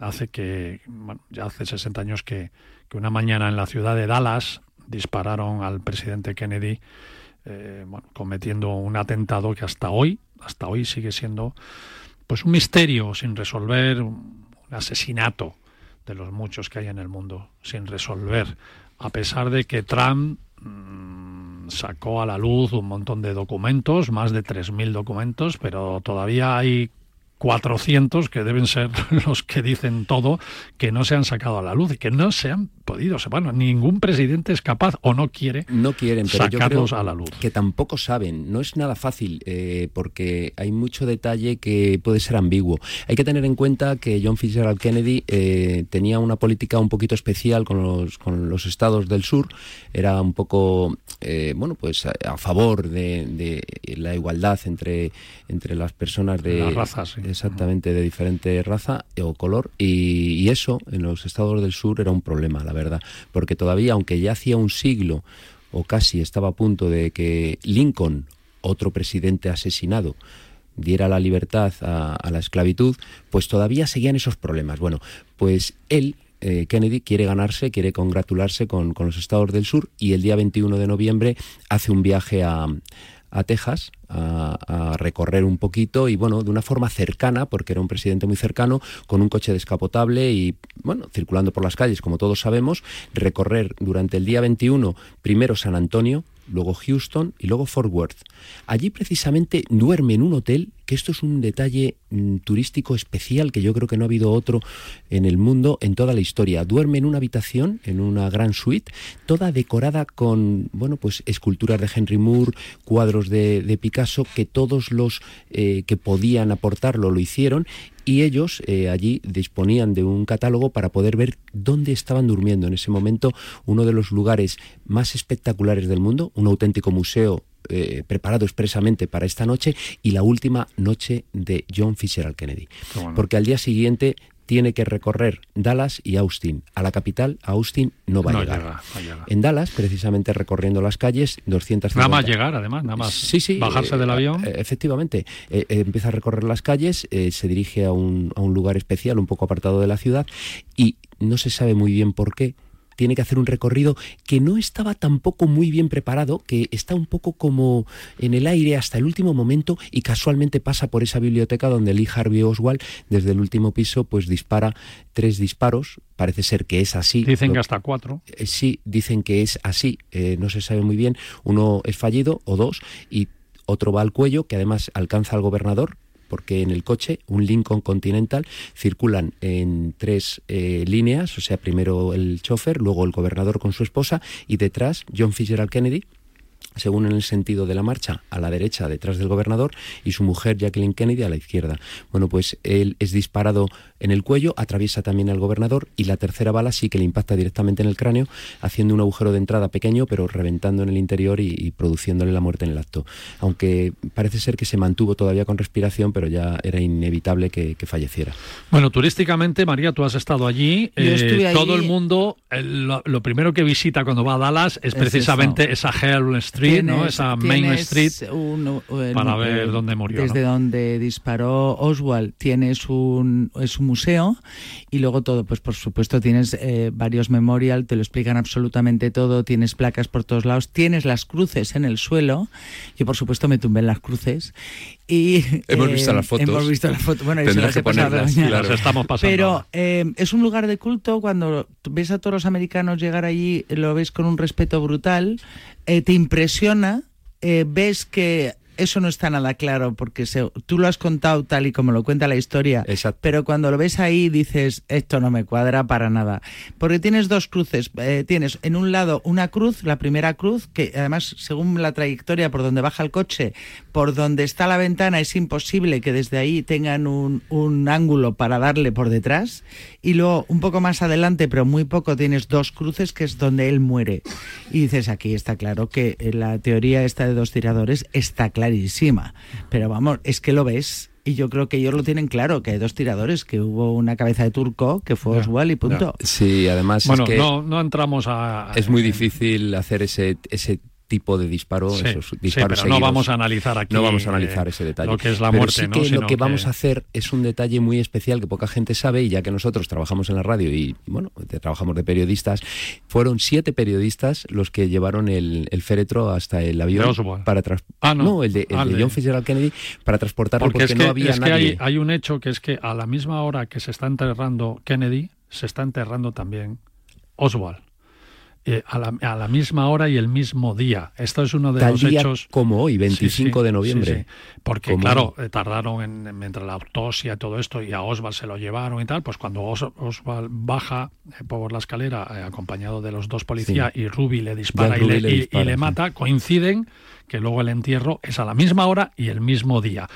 Hace que, bueno, ya hace 60 años que, que una mañana en la ciudad de Dallas dispararon al presidente Kennedy, eh, bueno, cometiendo un atentado que hasta hoy, hasta hoy sigue siendo pues un misterio sin resolver, un asesinato de los muchos que hay en el mundo sin resolver, a pesar de que Trump mm, sacó a la luz un montón de documentos, más de 3.000 documentos, pero todavía hay 400 que deben ser los que dicen todo que no se han sacado a la luz y que no se han podido. Bueno, ningún presidente es capaz o no quiere No quieren, pero yo creo sacarlos a la luz. que tampoco saben. No es nada fácil eh, porque hay mucho detalle que puede ser ambiguo. Hay que tener en cuenta que John Fitzgerald Kennedy eh, tenía una política un poquito especial con los, con los estados del sur. Era un poco, eh, bueno, pues a, a favor de, de la igualdad entre, entre las personas de Las razas, sí. Exactamente de diferente raza o color y, y eso en los estados del sur era un problema, la verdad, porque todavía aunque ya hacía un siglo o casi estaba a punto de que Lincoln, otro presidente asesinado, diera la libertad a, a la esclavitud, pues todavía seguían esos problemas. Bueno, pues él, eh, Kennedy, quiere ganarse, quiere congratularse con, con los estados del sur y el día 21 de noviembre hace un viaje a, a Texas a, a recorrer un poquito y bueno, de una forma cercana, porque era un presidente muy cercano, con un coche descapotable y bueno, circulando por las calles, como todos sabemos, recorrer durante el día 21 primero San Antonio, luego Houston y luego Fort Worth. Allí precisamente duerme en un hotel, que esto es un detalle mm, turístico especial que yo creo que no ha habido otro en el mundo en toda la historia. Duerme en una habitación, en una gran suite, toda decorada con, bueno, pues esculturas de Henry Moore, cuadros de, de Picasso, que todos los eh, que podían aportarlo lo hicieron y ellos eh, allí disponían de un catálogo para poder ver dónde estaban durmiendo en ese momento uno de los lugares más espectaculares del mundo, un auténtico museo eh, preparado expresamente para esta noche y la última noche de John Fitzgerald Kennedy. Qué bueno. Porque al día siguiente tiene que recorrer Dallas y Austin. A la capital, a Austin, no va a llegar. llega, no llega. En Dallas, precisamente recorriendo las calles, 250... Nada más llegar, además, nada más. Sí, sí. Bajarse eh, del avión. eh, efectivamente. Eh, eh, empieza a recorrer las calles, eh, se dirige a un, a un lugar especial, un poco apartado de la ciudad, y no se sabe muy bien por qué. Tiene que hacer un recorrido que no estaba tampoco muy bien preparado, que está un poco como en el aire hasta el último momento y casualmente pasa por esa biblioteca donde Lee Harvey Oswald desde el último piso pues dispara tres disparos. Parece ser que es así. Dicen Lo- que hasta cuatro. eh, sí, dicen que es así, eh, no se sabe muy bien. Uno es fallido o dos y otro va al cuello, que además alcanza al gobernador, porque en el coche, un Lincoln Continental, circulan en tres eh, líneas, o sea, primero el chofer, luego el gobernador con su esposa y detrás John Fitzgerald Kennedy, según en el sentido de la marcha, a la derecha, detrás del gobernador, y su mujer, Jacqueline Kennedy, a la izquierda. Bueno, pues él es disparado en el cuello, atraviesa también al gobernador, y la tercera bala sí que le impacta directamente en el cráneo, haciendo un agujero de entrada pequeño, pero reventando en el interior y, produciéndole la muerte en el acto. Aunque parece ser que se mantuvo todavía con respiración, pero ya era inevitable que, falleciera. Bueno, turísticamente, María, tú has estado allí. Eh, todo el mundo, lo, primero que visita cuando va a Dallas es, precisamente esa Hell Street esa Main Street para ver dónde murió. Desde donde disparó Oswald tienes un, es un museo y luego todo, pues por supuesto tienes eh, varios memorial, te lo explican absolutamente todo, tienes placas por todos lados, tienes las cruces en el suelo. Yo por supuesto me tumbé en las cruces y hemos visto las fotos. Hemos visto las fotos. Bueno, las que ponerlas, las estamos pasando. Pero eh, es un lugar de culto cuando ves a todos los americanos llegar allí, lo ves con un respeto brutal. Eh, te impresiona, eh, ves que eso no está nada claro porque tú lo has contado tal y como lo cuenta la historia, pero cuando lo ves ahí dices, esto no me cuadra para nada. Porque tienes dos cruces, eh, tienes en un lado una cruz, la primera cruz, que además según la trayectoria por donde baja el coche, por donde está la ventana, es imposible que desde ahí tengan un, un ángulo para darle por detrás. Y luego un poco más adelante, pero muy poco, tienes dos cruces, que es donde él muere. Y dices, aquí está claro que la teoría esta de dos tiradores está clara clarísima. Pero vamos, es que lo ves y yo creo que ellos lo tienen claro, que hay dos tiradores, que hubo una cabeza de turco, que fue Oswald y punto. Sí, además bueno, es que no, no entramos a... Es muy difícil hacer ese, ese tipo de disparo, esos disparos pero no vamos a analizar aquí. No vamos a analizar ese detalle. Lo que es la muerte, sí que lo que, vamos a hacer es un detalle muy especial que poca gente sabe y ya que nosotros trabajamos en la radio y bueno, trabajamos de periodistas, fueron siete periodistas los que llevaron el, féretro hasta el avión para ah, no. el de, el ah, de John Fitzgerald Kennedy para transportarlo porque, no había nadie. hay, hay un hecho que es que a la misma hora que se está enterrando Kennedy, se está enterrando también Oswald. Eh, a, la, misma hora y el mismo día. Esto es uno de los hechos. Como hoy, 25 de noviembre. Porque, claro, eh, tardaron en, mientras la autopsia y todo esto, y a Oswald se lo llevaron y tal, pues cuando Oswald baja eh, por la escalera, acompañado de los dos policías, y Ruby le dispara, y le, y le mata, coinciden que luego el entierro es a la misma hora y el mismo día.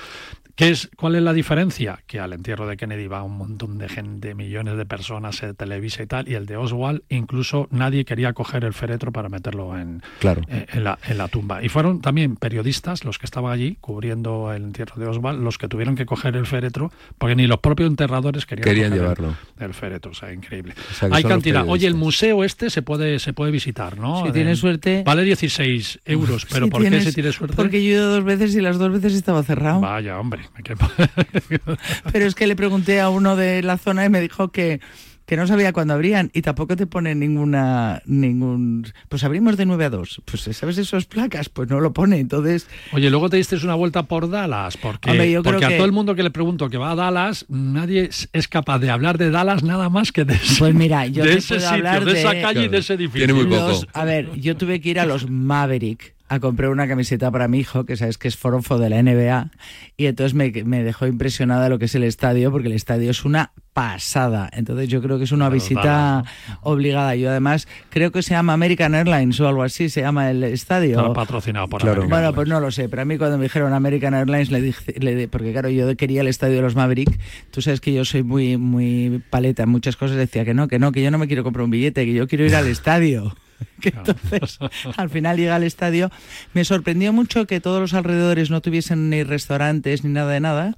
¿Qué es, ¿Cuál es la diferencia? Que al entierro de Kennedy va un montón de gente, millones de personas, se televisa y tal, y el de Oswald incluso nadie quería coger el féretro para meterlo en, claro. Eh, en, la, en, la, tumba. Y fueron también periodistas los que estaban allí cubriendo el entierro de Oswald, los que tuvieron que coger el féretro, porque ni los propios enterradores querían, llevarlo. El, féretro, o sea, increíble. Hay cantidad. Oye, el museo este se puede, se puede visitar, ¿no? Si tienes suerte. Vale 16 euros, pero ¿por qué se tiene suerte? Porque yo he ido dos veces y las dos veces estaba cerrado. Vaya, hombre. Pero es que le pregunté a uno de la zona y me dijo que, que no sabía cuándo abrían y tampoco te pone ninguna ningún pues abrimos de 9 a 2 pues sabes esas placas pues no lo pone entonces oye luego te diste una vuelta por Dallas porque, porque a todo el mundo que le pregunto que va a Dallas nadie es capaz de hablar de Dallas nada más que de pues mira yo de ese sitio, de, esa calle y de ese edificio. Tiene muy poco. a ver yo tuve que ir a los Maverick a comprar una camiseta para mi hijo, que sabes que es forofo de la NBA, y entonces me, me, dejó impresionada lo que es el estadio, porque el estadio es una pasada. Entonces yo creo que es una visita obligada. Yo además creo que se llama American Airlines o algo así, se llama el estadio. patrocinado por claro. Bueno, pues no lo sé, pero a mí cuando me dijeron American Airlines, le dije, le, porque claro, yo quería el estadio de los Maverick, tú sabes que yo soy muy, muy paleta en muchas cosas, decía que no, que no, que yo no me quiero comprar un billete, que yo quiero ir al estadio. entonces al final llega al estadio. Me sorprendió mucho que todos los alrededores no tuviesen ni restaurantes ni nada de nada.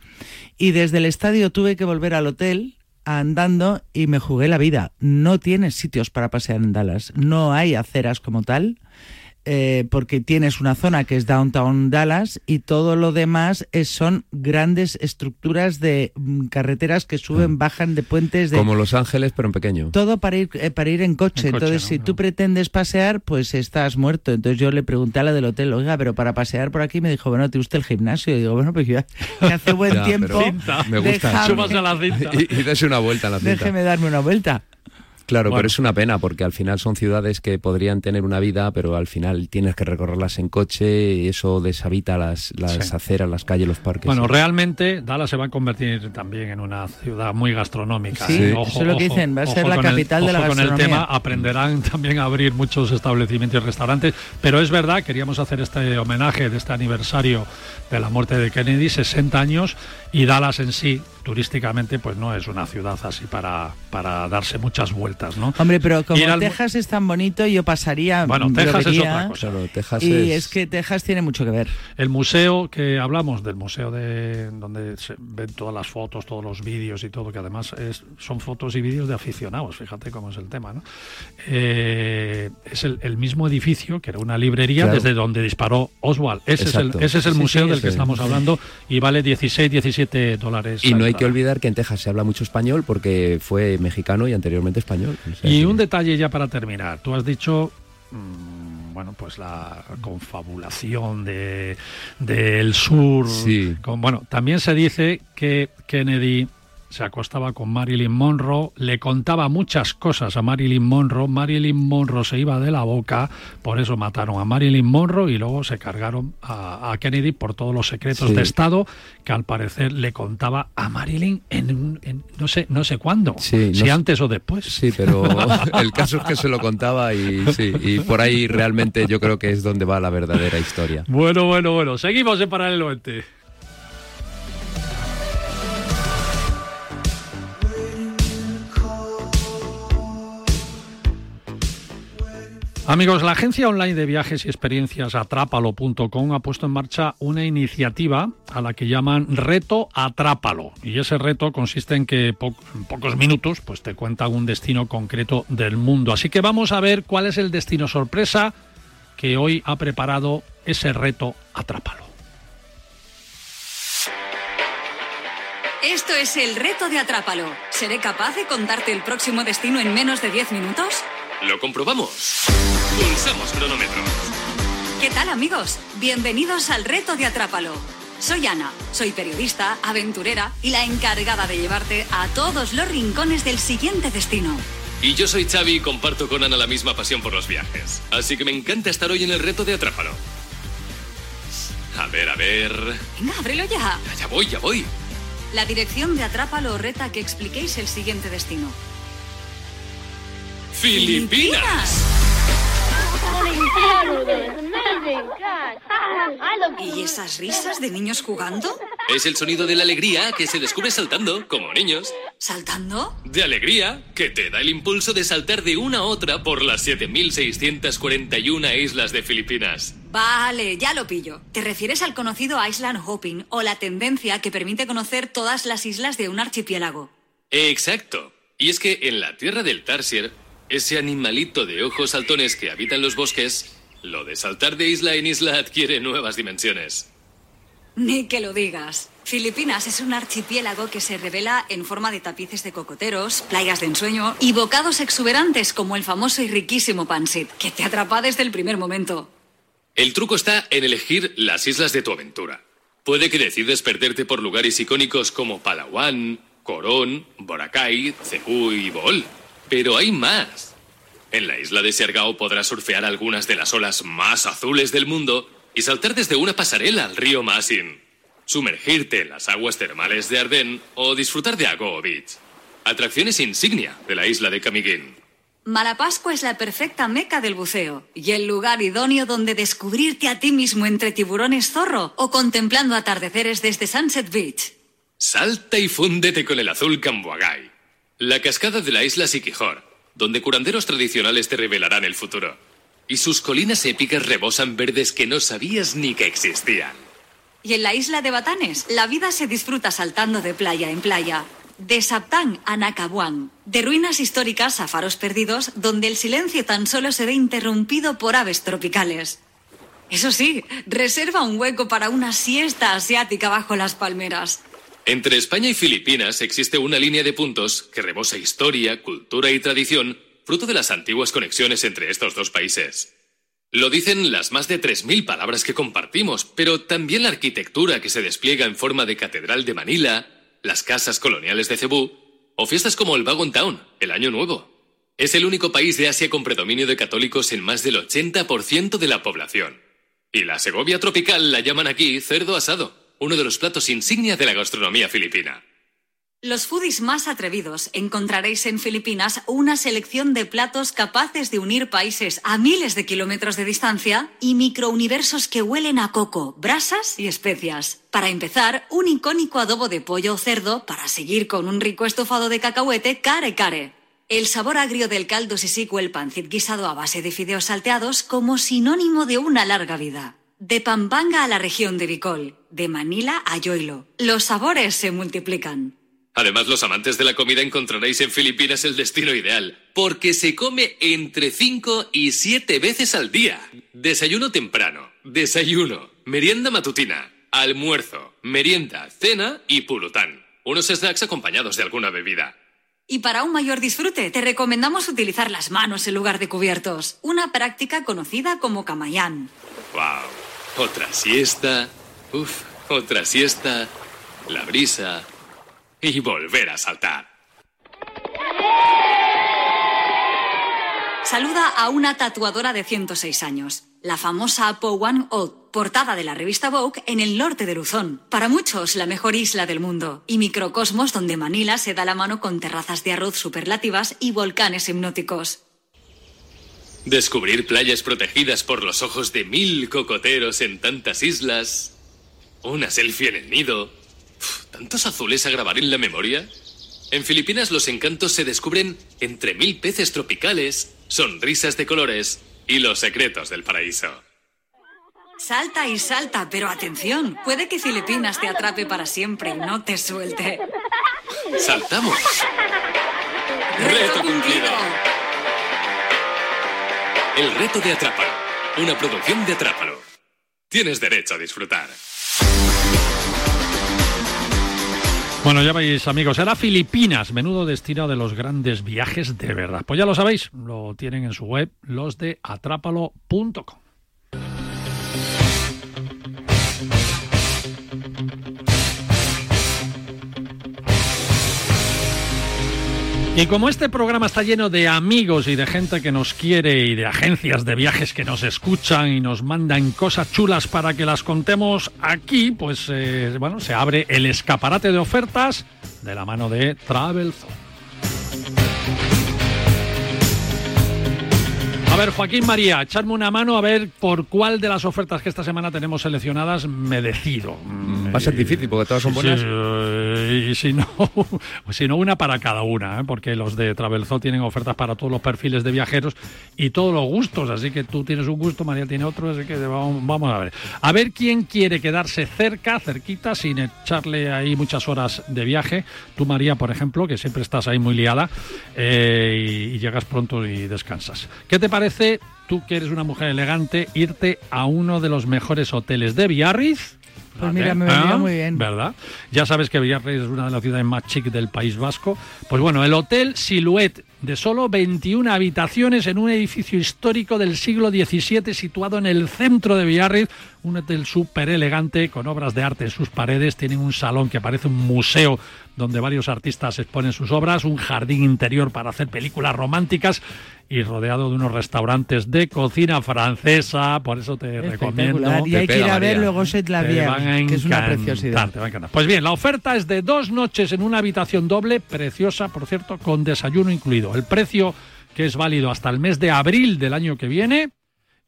Y desde el estadio tuve que volver al hotel andando y me jugué la vida. No tienes sitios para pasear en Dallas. No hay aceras como tal. Eh, porque tienes una zona que es Downtown Dallas y todo lo demás es, son grandes estructuras de mm, carreteras que suben, ah. bajan de puentes. De, Como Los Ángeles, pero en pequeño. Todo para ir, eh, para ir en coche. Entonces, si tú pretendes pasear, pues estás muerto. Entonces yo le pregunté a la del hotel, oiga, pero para pasear por aquí me dijo, bueno, ¿te gusta el gimnasio? Y digo, bueno, pues ya hace buen tiempo. Me gusta. Déjame, a la cinta. Y, y una vuelta a la cinta. Déjeme darme una vuelta. Claro, Bueno. pero es una pena porque al final son ciudades que podrían tener una vida, pero al final tienes que recorrerlas en coche y eso deshabita las, las Sí. aceras, las calles, los parques. Bueno, realmente Dallas se va a convertir también en una ciudad muy gastronómica. Sí, ¿eh? eso es lo que dicen, va a ser ojo la con el- capital de la ojo con el tema, aprenderán también a abrir muchos establecimientos y restaurantes, pero es verdad, queríamos hacer este homenaje de este aniversario de la muerte de Kennedy, 60 años, y Dallas en sí, turísticamente, pues no es una ciudad así para, para darse muchas vueltas, ¿no? Hombre, pero como al- Texas es tan bonito, yo pasaría. Bueno, lo Texas es otra cosa. Claro, Texas Y es- es que Texas tiene mucho que ver. El museo que hablamos, del museo de donde se ven todas las fotos, todos los vídeos y todo, que además es- son fotos y vídeos de aficionados, fíjate cómo es el tema, ¿no? Eh, es el, el mismo edificio, que era una librería, Claro. desde donde disparó Oswald. Ese es el, ese es el Sí, museo sí, del que estamos hablando y vale 16, 17 dólares. Y no hay que olvidar que en Texas se habla mucho español porque fue mexicano y anteriormente español. O sea Y un detalle ya para terminar. Tú has dicho, mm, bueno, pues la confabulación de del sur. Sí. Con- bueno, también se dice que Kennedy se acostaba con Marilyn Monroe, le contaba muchas cosas a Marilyn Monroe, Marilyn Monroe se iba de la boca, por eso mataron a Marilyn Monroe y luego se cargaron a, a Kennedy por todos los secretos Sí. de Estado que al parecer le contaba a Marilyn en, en no sé no sé cuándo, Sí, si no- antes o después. Sí, pero el caso es que se lo contaba y sí, y por ahí realmente yo creo que es donde va la verdadera historia. Bueno, bueno, bueno. Seguimos en Paralelo 20. Amigos, la agencia online de viajes y experiencias Atrápalo.com ha puesto en marcha una iniciativa a la que llaman Reto Atrápalo. Y ese reto consiste en que en pocos minutos pues, te cuentan un destino concreto del mundo. Así que vamos a ver cuál es el destino sorpresa que hoy ha preparado ese reto Atrápalo. Esto es el reto de Atrápalo. ¿Seré capaz de contarte el próximo destino en menos de 10 minutos? Lo comprobamos. Pulsamos cronómetro. ¿Qué tal amigos? Bienvenidos al reto de Atrápalo. Soy Ana, soy periodista, aventurera y la encargada de llevarte a todos los rincones del siguiente destino. Y yo soy Xavi y comparto con Ana la misma pasión por los viajes. Así que me encanta estar hoy en el reto de Atrápalo. A ver, a ver. Venga, ábrelo ya. Ya, ya voy, ya voy. La dirección de Atrápalo reta que expliquéis el siguiente destino. ¡Filipinas! ¿Y esas risas de niños jugando? Es el sonido de la alegría que se descubre saltando, como niños. ¿Saltando? De alegría que te da el impulso de saltar de una a otra por las 7.641 islas de Filipinas. Vale, ya lo pillo. Te refieres al conocido Island Hopping o la tendencia que permite conocer todas las islas de un archipiélago. Exacto. Y es que en la tierra del Tarsier, ese animalito de ojos saltones que habita en los bosques, lo de saltar de isla en isla adquiere nuevas dimensiones. Ni que lo digas. Filipinas es un archipiélago que se revela en forma de tapices de cocoteros, playas de ensueño y bocados exuberantes como el famoso y riquísimo pansit, que te atrapa desde el primer momento. El truco está en elegir las islas de tu aventura. Puede que decides perderte por lugares icónicos como Palawan, Corón, Boracay, Cebú y Bol. Pero hay más. En la isla de Siargao podrás surfear algunas de las olas más azules del mundo y saltar desde una pasarela al río Masin. Sumergirte en las aguas termales de Ardén o disfrutar de Ago Beach. Atracciones insignia de la isla de Camiguín. Malapascua es la perfecta meca del buceo y el lugar idóneo donde descubrirte a ti mismo entre tiburones zorro o contemplando atardeceres desde Sunset Beach. Salta y fúndete con el azul Camboagay. La cascada de la isla Siquijor, donde curanderos tradicionales te revelarán el futuro. Y sus colinas épicas rebosan verdes que no sabías ni que existían. Y en la isla de Batanes, la vida se disfruta saltando de playa en playa. De Saptán a Nacabuán, de ruinas históricas a faros perdidos, donde el silencio tan solo se ve interrumpido por aves tropicales. Eso sí, reserva un hueco para una siesta asiática bajo las palmeras. Entre España y Filipinas existe una línea de puntos que rebosa historia, cultura y tradición, fruto de las antiguas conexiones entre estos dos países. Lo dicen las más de 3.000 palabras que compartimos, pero también la arquitectura que se despliega en forma de Catedral de Manila, las casas coloniales de Cebú o fiestas como el Wagon Town, el Año Nuevo. Es el único país de Asia con predominio de católicos en más del 80% de la población. Y la Segovia tropical la llaman aquí cerdo asado, uno de los platos insignia de la gastronomía filipina. Los foodies más atrevidos encontraréis en Filipinas una selección de platos capaces de unir países a miles de kilómetros de distancia y microuniversos que huelen a coco, brasas y especias. Para empezar, un icónico adobo de pollo o cerdo para seguir con un rico estofado de cacahuete care care. El sabor agrio del caldo sisik o el pancit guisado a base de fideos salteados como sinónimo de una larga vida. De Pampanga a la región de Bicol, de Manila a Yoilo, los sabores se multiplican. Además, los amantes de la comida encontraréis en Filipinas el destino ideal, porque se come entre 5 y 7 veces al día. Desayuno temprano, desayuno, merienda matutina, almuerzo, merienda, cena y pulután. Unos snacks acompañados de alguna bebida. Y para un mayor disfrute, te recomendamos utilizar las manos en lugar de cubiertos, una práctica conocida como kamayán. ¡Wow! Otra siesta. Uf, otra siesta. La brisa y volver a saltar. Saluda a una tatuadora de 106 años, la famosa Po Wan Old, portada de la revista Vogue en el norte de Luzón. Para muchos, la mejor isla del mundo. Y microcosmos donde Manila se da la mano con terrazas de arroz superlativas y volcanes hipnóticos. Descubrir playas protegidas por los ojos de mil cocoteros en tantas islas. Una selfie en el nido. ¿Tantos azules a grabar en la memoria? En Filipinas los encantos se descubren entre mil peces tropicales, sonrisas de colores y los secretos del paraíso. Salta y salta, pero atención, puede que Filipinas te atrape para siempre y no te suelte. ¡Saltamos! ¡Reto cumplido! El reto de Atrápalo, una producción de Atrápalo. Tienes derecho a disfrutar. Bueno, ya veis, amigos, era Filipinas, menudo destino de los grandes viajes de verdad. Pues ya lo sabéis, lo tienen en su web, los. Y como este programa está lleno de amigos y de gente que nos quiere y de agencias de viajes que nos escuchan y nos mandan cosas chulas para que las contemos aquí, pues eh, bueno, se abre el escaparate de ofertas de la mano de Travel Zone. Ver, Joaquín María, echarme una mano a ver por cuál de las ofertas que esta semana tenemos seleccionadas me decido. Va a ser difícil porque todas son buenas. Sí, eh, y si no, si no, una para cada una, ¿eh? porque los de Travelzoo tienen ofertas para todos los perfiles de viajeros y todos los gustos. Así que tú tienes un gusto, María tiene otro, así que vamos, vamos a ver. A ver quién quiere quedarse cerca, cerquita, sin echarle ahí muchas horas de viaje. Tú, María, por ejemplo, que siempre estás ahí muy liada eh, y, y llegas pronto y descansas. ¿Qué te parece? Tú que eres una mujer elegante, irte a uno de los mejores hoteles de Biarritz? Pues mira, me venía muy bien. ¿Verdad? Ya sabes que Villarreal es una de las ciudades más chic del País Vasco. Pues bueno, el Hotel Silhouette, de solo 21 habitaciones en un edificio histórico del siglo XVII situado en el centro de Villarreal. Un hotel súper elegante con obras de arte en sus paredes. Tienen un salón que parece un museo donde varios artistas exponen sus obras, un jardín interior para hacer películas románticas y rodeado de unos restaurantes de cocina francesa, por eso te recomiendo. Y hay que ir a ver luego a que es una preciosidad. te va a encantar. Pues bien, la oferta es de dos noches en una habitación doble, preciosa, por cierto, con desayuno incluido. El precio que es válido hasta el mes de abril del año que viene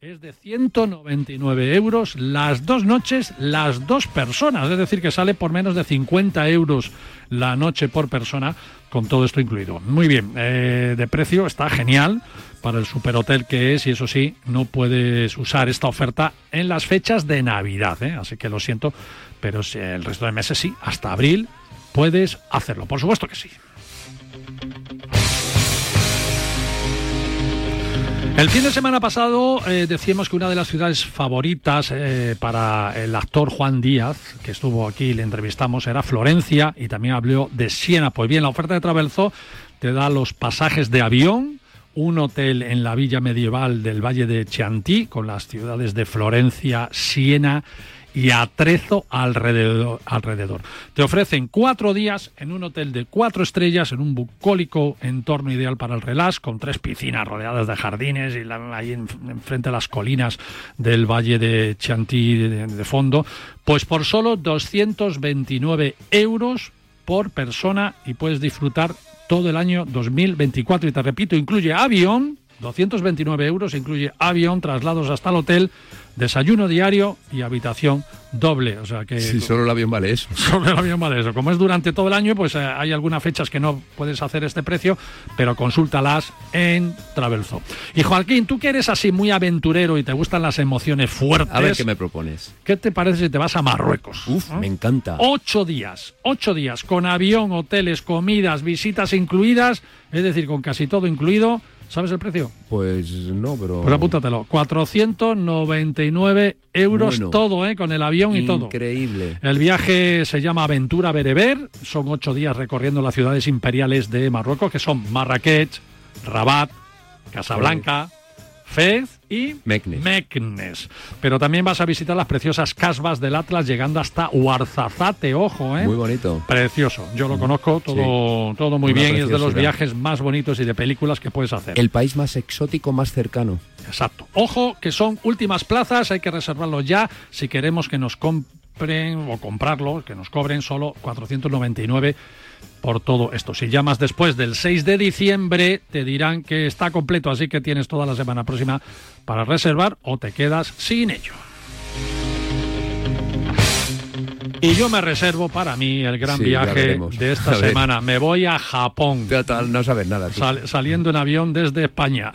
es de 199 euros las dos noches, las dos personas. Es decir, que sale por menos de 50 euros la noche por persona, con todo esto incluido. Muy bien, eh, de precio está genial para el superhotel que es, y eso sí, no puedes usar esta oferta en las fechas de Navidad. ¿eh? Así que lo siento, pero el resto de meses sí, hasta abril puedes hacerlo. Por supuesto que sí. El fin de semana pasado eh, decíamos que una de las ciudades favoritas eh, para el actor Juan Díaz, que estuvo aquí y le entrevistamos, era Florencia y también habló de Siena. Pues bien, la oferta de Travelzoo te da los pasajes de avión, un hotel en la villa medieval del Valle de Chiantí, con las ciudades de Florencia, Siena y atrezo alrededor, alrededor. Te ofrecen cuatro días en un hotel de cuatro estrellas, en un bucólico entorno ideal para el relax, con tres piscinas rodeadas de jardines y ahí en- enfrente de las colinas del valle de Chantilly de, de fondo, pues por solo 229 euros por persona y puedes disfrutar todo el año 2024. Y te repito, incluye avión, 229 euros, incluye avión, traslados hasta el hotel, desayuno diario y habitación doble. O sea que Si solo el avión vale eso. sobre el avión vale eso. Como es durante todo el año, pues eh, hay algunas fechas que no puedes hacer este precio, pero consúltalas en Travelzo. Y Joaquín, tú que eres así muy aventurero y te gustan las emociones fuertes, A ver qué me propones. ¿qué te parece si te vas a Marruecos? Uf, me encanta. Ocho días, ocho días, con avión, hoteles, comidas, visitas incluidas, es decir, con casi todo incluido. ¿Sabes el precio? Pues no, pero. Pues apúntatelo. 499 euros Bueno. todo, ¿eh? Con el avión y todo. Increíble. El viaje se llama Aventura Bereber. Son ocho días recorriendo las ciudades imperiales de Marruecos, que son Marrakech, Rabat, Casablanca, Fez y Meknes. Meknes. Pero también vas a visitar las preciosas casbas del Atlas, llegando hasta Ouarzazate, ojo, ¿eh? Muy bonito. Precioso. Yo lo conozco todo, todo muy Una bien y es de los viajes más bonitos y de películas que puedes hacer. El país más exótico, más cercano. Exacto. Ojo, que son últimas plazas, hay que reservarlo ya si queremos que nos compren o comprarlo, que nos cobren solo 499 por todo esto. Si llamas después del 6 de diciembre, te dirán que está completo, así que tienes toda la semana próxima para reservar o te quedas sin ello. Y yo me reservo para mí el gran Sí, viaje de esta semana. Me voy a Japón. Total, no sabes nada. Sal- saliendo en avión desde España.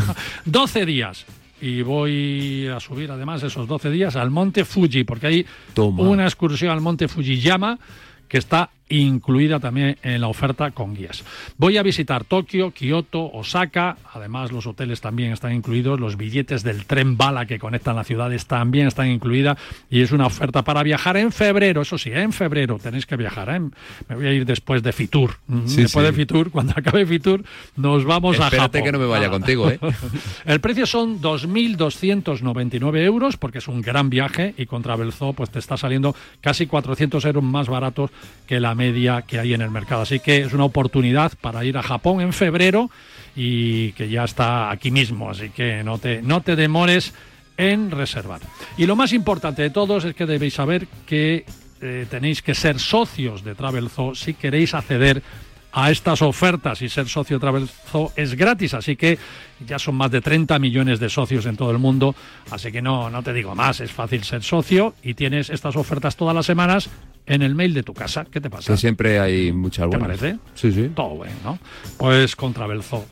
12 días. Y voy a subir además esos 12 días al monte Fuji, porque hay Toma. una excursión al monte Fujiyama que está incluida también en la oferta con guías. Voy a visitar Tokio, Kioto, Osaka, además los hoteles también están incluidos, los billetes del tren bala que conectan las ciudades también están incluidas y es una oferta para viajar en febrero, eso sí, en febrero tenéis que viajar. ¿eh? Me voy a ir después de Fitur. Sí, después sí. de Fitur, cuando acabe Fitur, nos vamos a Espérate Japón. que no me vaya Ah. contigo, ¿eh? El precio son 2.299 euros porque es un gran viaje y con Travelzoo pues te está saliendo casi 400 euros más baratos que la media que hay en el mercado. Así que es una oportunidad para ir a Japón en febrero y que ya está aquí mismo. Así que no te, no te demores en reservar. Y lo más importante de todos es que debéis saber que eh, tenéis que ser socios de Travelzoo si queréis acceder estas ofertas y ser socio de Travelzoo es gratis, así que ya son más de 30 millones de socios en todo el mundo, así que no, no te digo más, es fácil ser socio y tienes estas ofertas todas las semanas en el mail de tu casa. ¿Qué te pasa? Que siempre hay muchas ¿Te buenas. parece? Sí, sí. Todo bueno, ¿no? Pues con Travelzoo.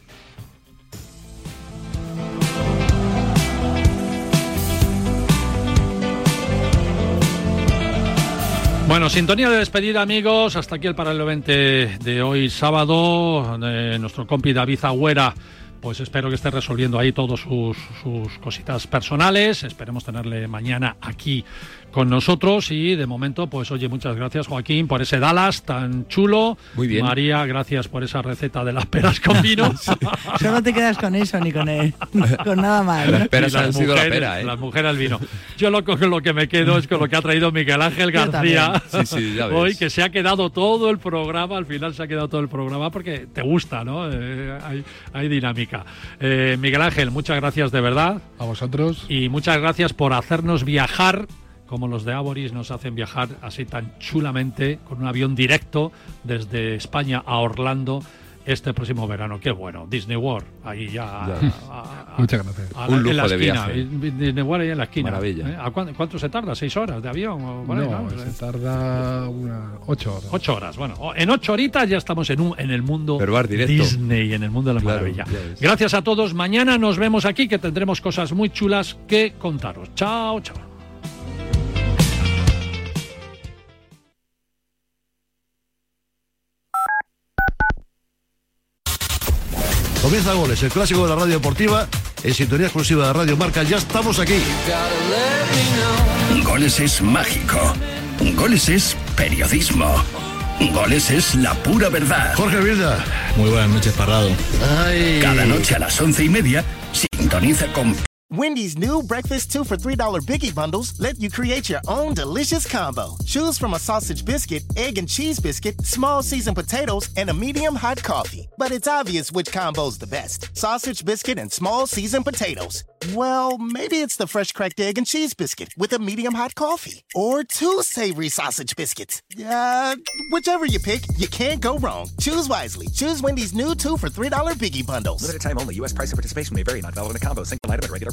Bueno, sintonía de despedida, amigos. Hasta aquí el paralelo 20 de hoy, sábado. de nuestro compi David Agüera. Pues espero que esté resolviendo ahí todas sus, sus cositas personales. Esperemos tenerle mañana aquí con nosotros. Y de momento, pues oye, muchas gracias, Joaquín, por ese Dallas tan chulo. Muy bien. María, gracias por esa receta de las peras con vino. Solo te quedas con eso, ni con, el- con nada más. ¿no? Las peras las han sido la mujeres- pera, ¿eh? Las mujeres al vino. Yo lo, con lo que me quedo es con lo que ha traído Miguel Ángel García también. Sí, sí, ya ves. hoy, que se ha quedado todo el programa, al final se ha quedado todo el programa porque te gusta, ¿no? Eh, hay, hay dinámica. Eh, Miguel Ángel, muchas gracias de verdad A vosotros. y muchas gracias por hacernos viajar como los de Aboris nos hacen viajar así tan chulamente con un avión directo desde España a Orlando este próximo verano. Qué bueno. Disney World, ahí ya. Ya. a- a- Muchas gracias. a la- Un en lujo la de esquina. viaje. Disney World ahí en la esquina. Maravilla. ¿Eh? ¿A cuánto, cuánto se tarda? ¿Seis horas de avión? O No, ¿no? se tarda unas ocho horas. Ocho horas. Bueno, en ocho horitas ya estamos en, un, en el mundo Pero vas directo. Disney, en el mundo de la Claro, maravilla. Gracias a todos. Mañana nos vemos aquí que tendremos cosas muy chulas que contaros. Chao, chao. Comienza Goles, el clásico de la radio deportiva, en sintonía exclusiva de Radio Marca. Ya estamos aquí. Goles es mágico. Goles es periodismo. Goles es la pura verdad. Jorge Vilda. Muy buenas noches, Parrado. Ay. Cada noche a las once y media, sintoniza con Wendy's new breakfast 2 for $3 biggie bundles let you create your own delicious combo. Choose from a sausage biscuit, egg and cheese biscuit, small seasoned potatoes, and a medium hot coffee. But it's obvious which combo's the best sausage biscuit and small seasoned potatoes. Well, maybe it's the fresh cracked egg and cheese biscuit with a medium hot coffee. Or two savory sausage biscuits. Uh, whichever you pick, you can't go wrong. Choose wisely. Choose Wendy's new 2 for $3 biggie bundles. Limited time only. U.S. price and participation may vary. Not valid in a combo. Single item at regular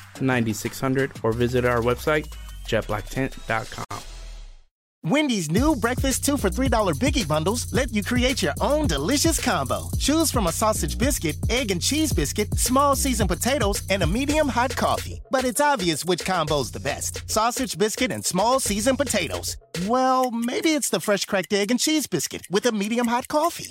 9600, or visit our website, jetblacktent.com. Wendy's new breakfast 2 for $3 biggie bundles let you create your own delicious combo. Choose from a sausage biscuit, egg and cheese biscuit, small seasoned potatoes, and a medium hot coffee. But it's obvious which combo's the best sausage biscuit and small seasoned potatoes. Well, maybe it's the fresh cracked egg and cheese biscuit with a medium hot coffee.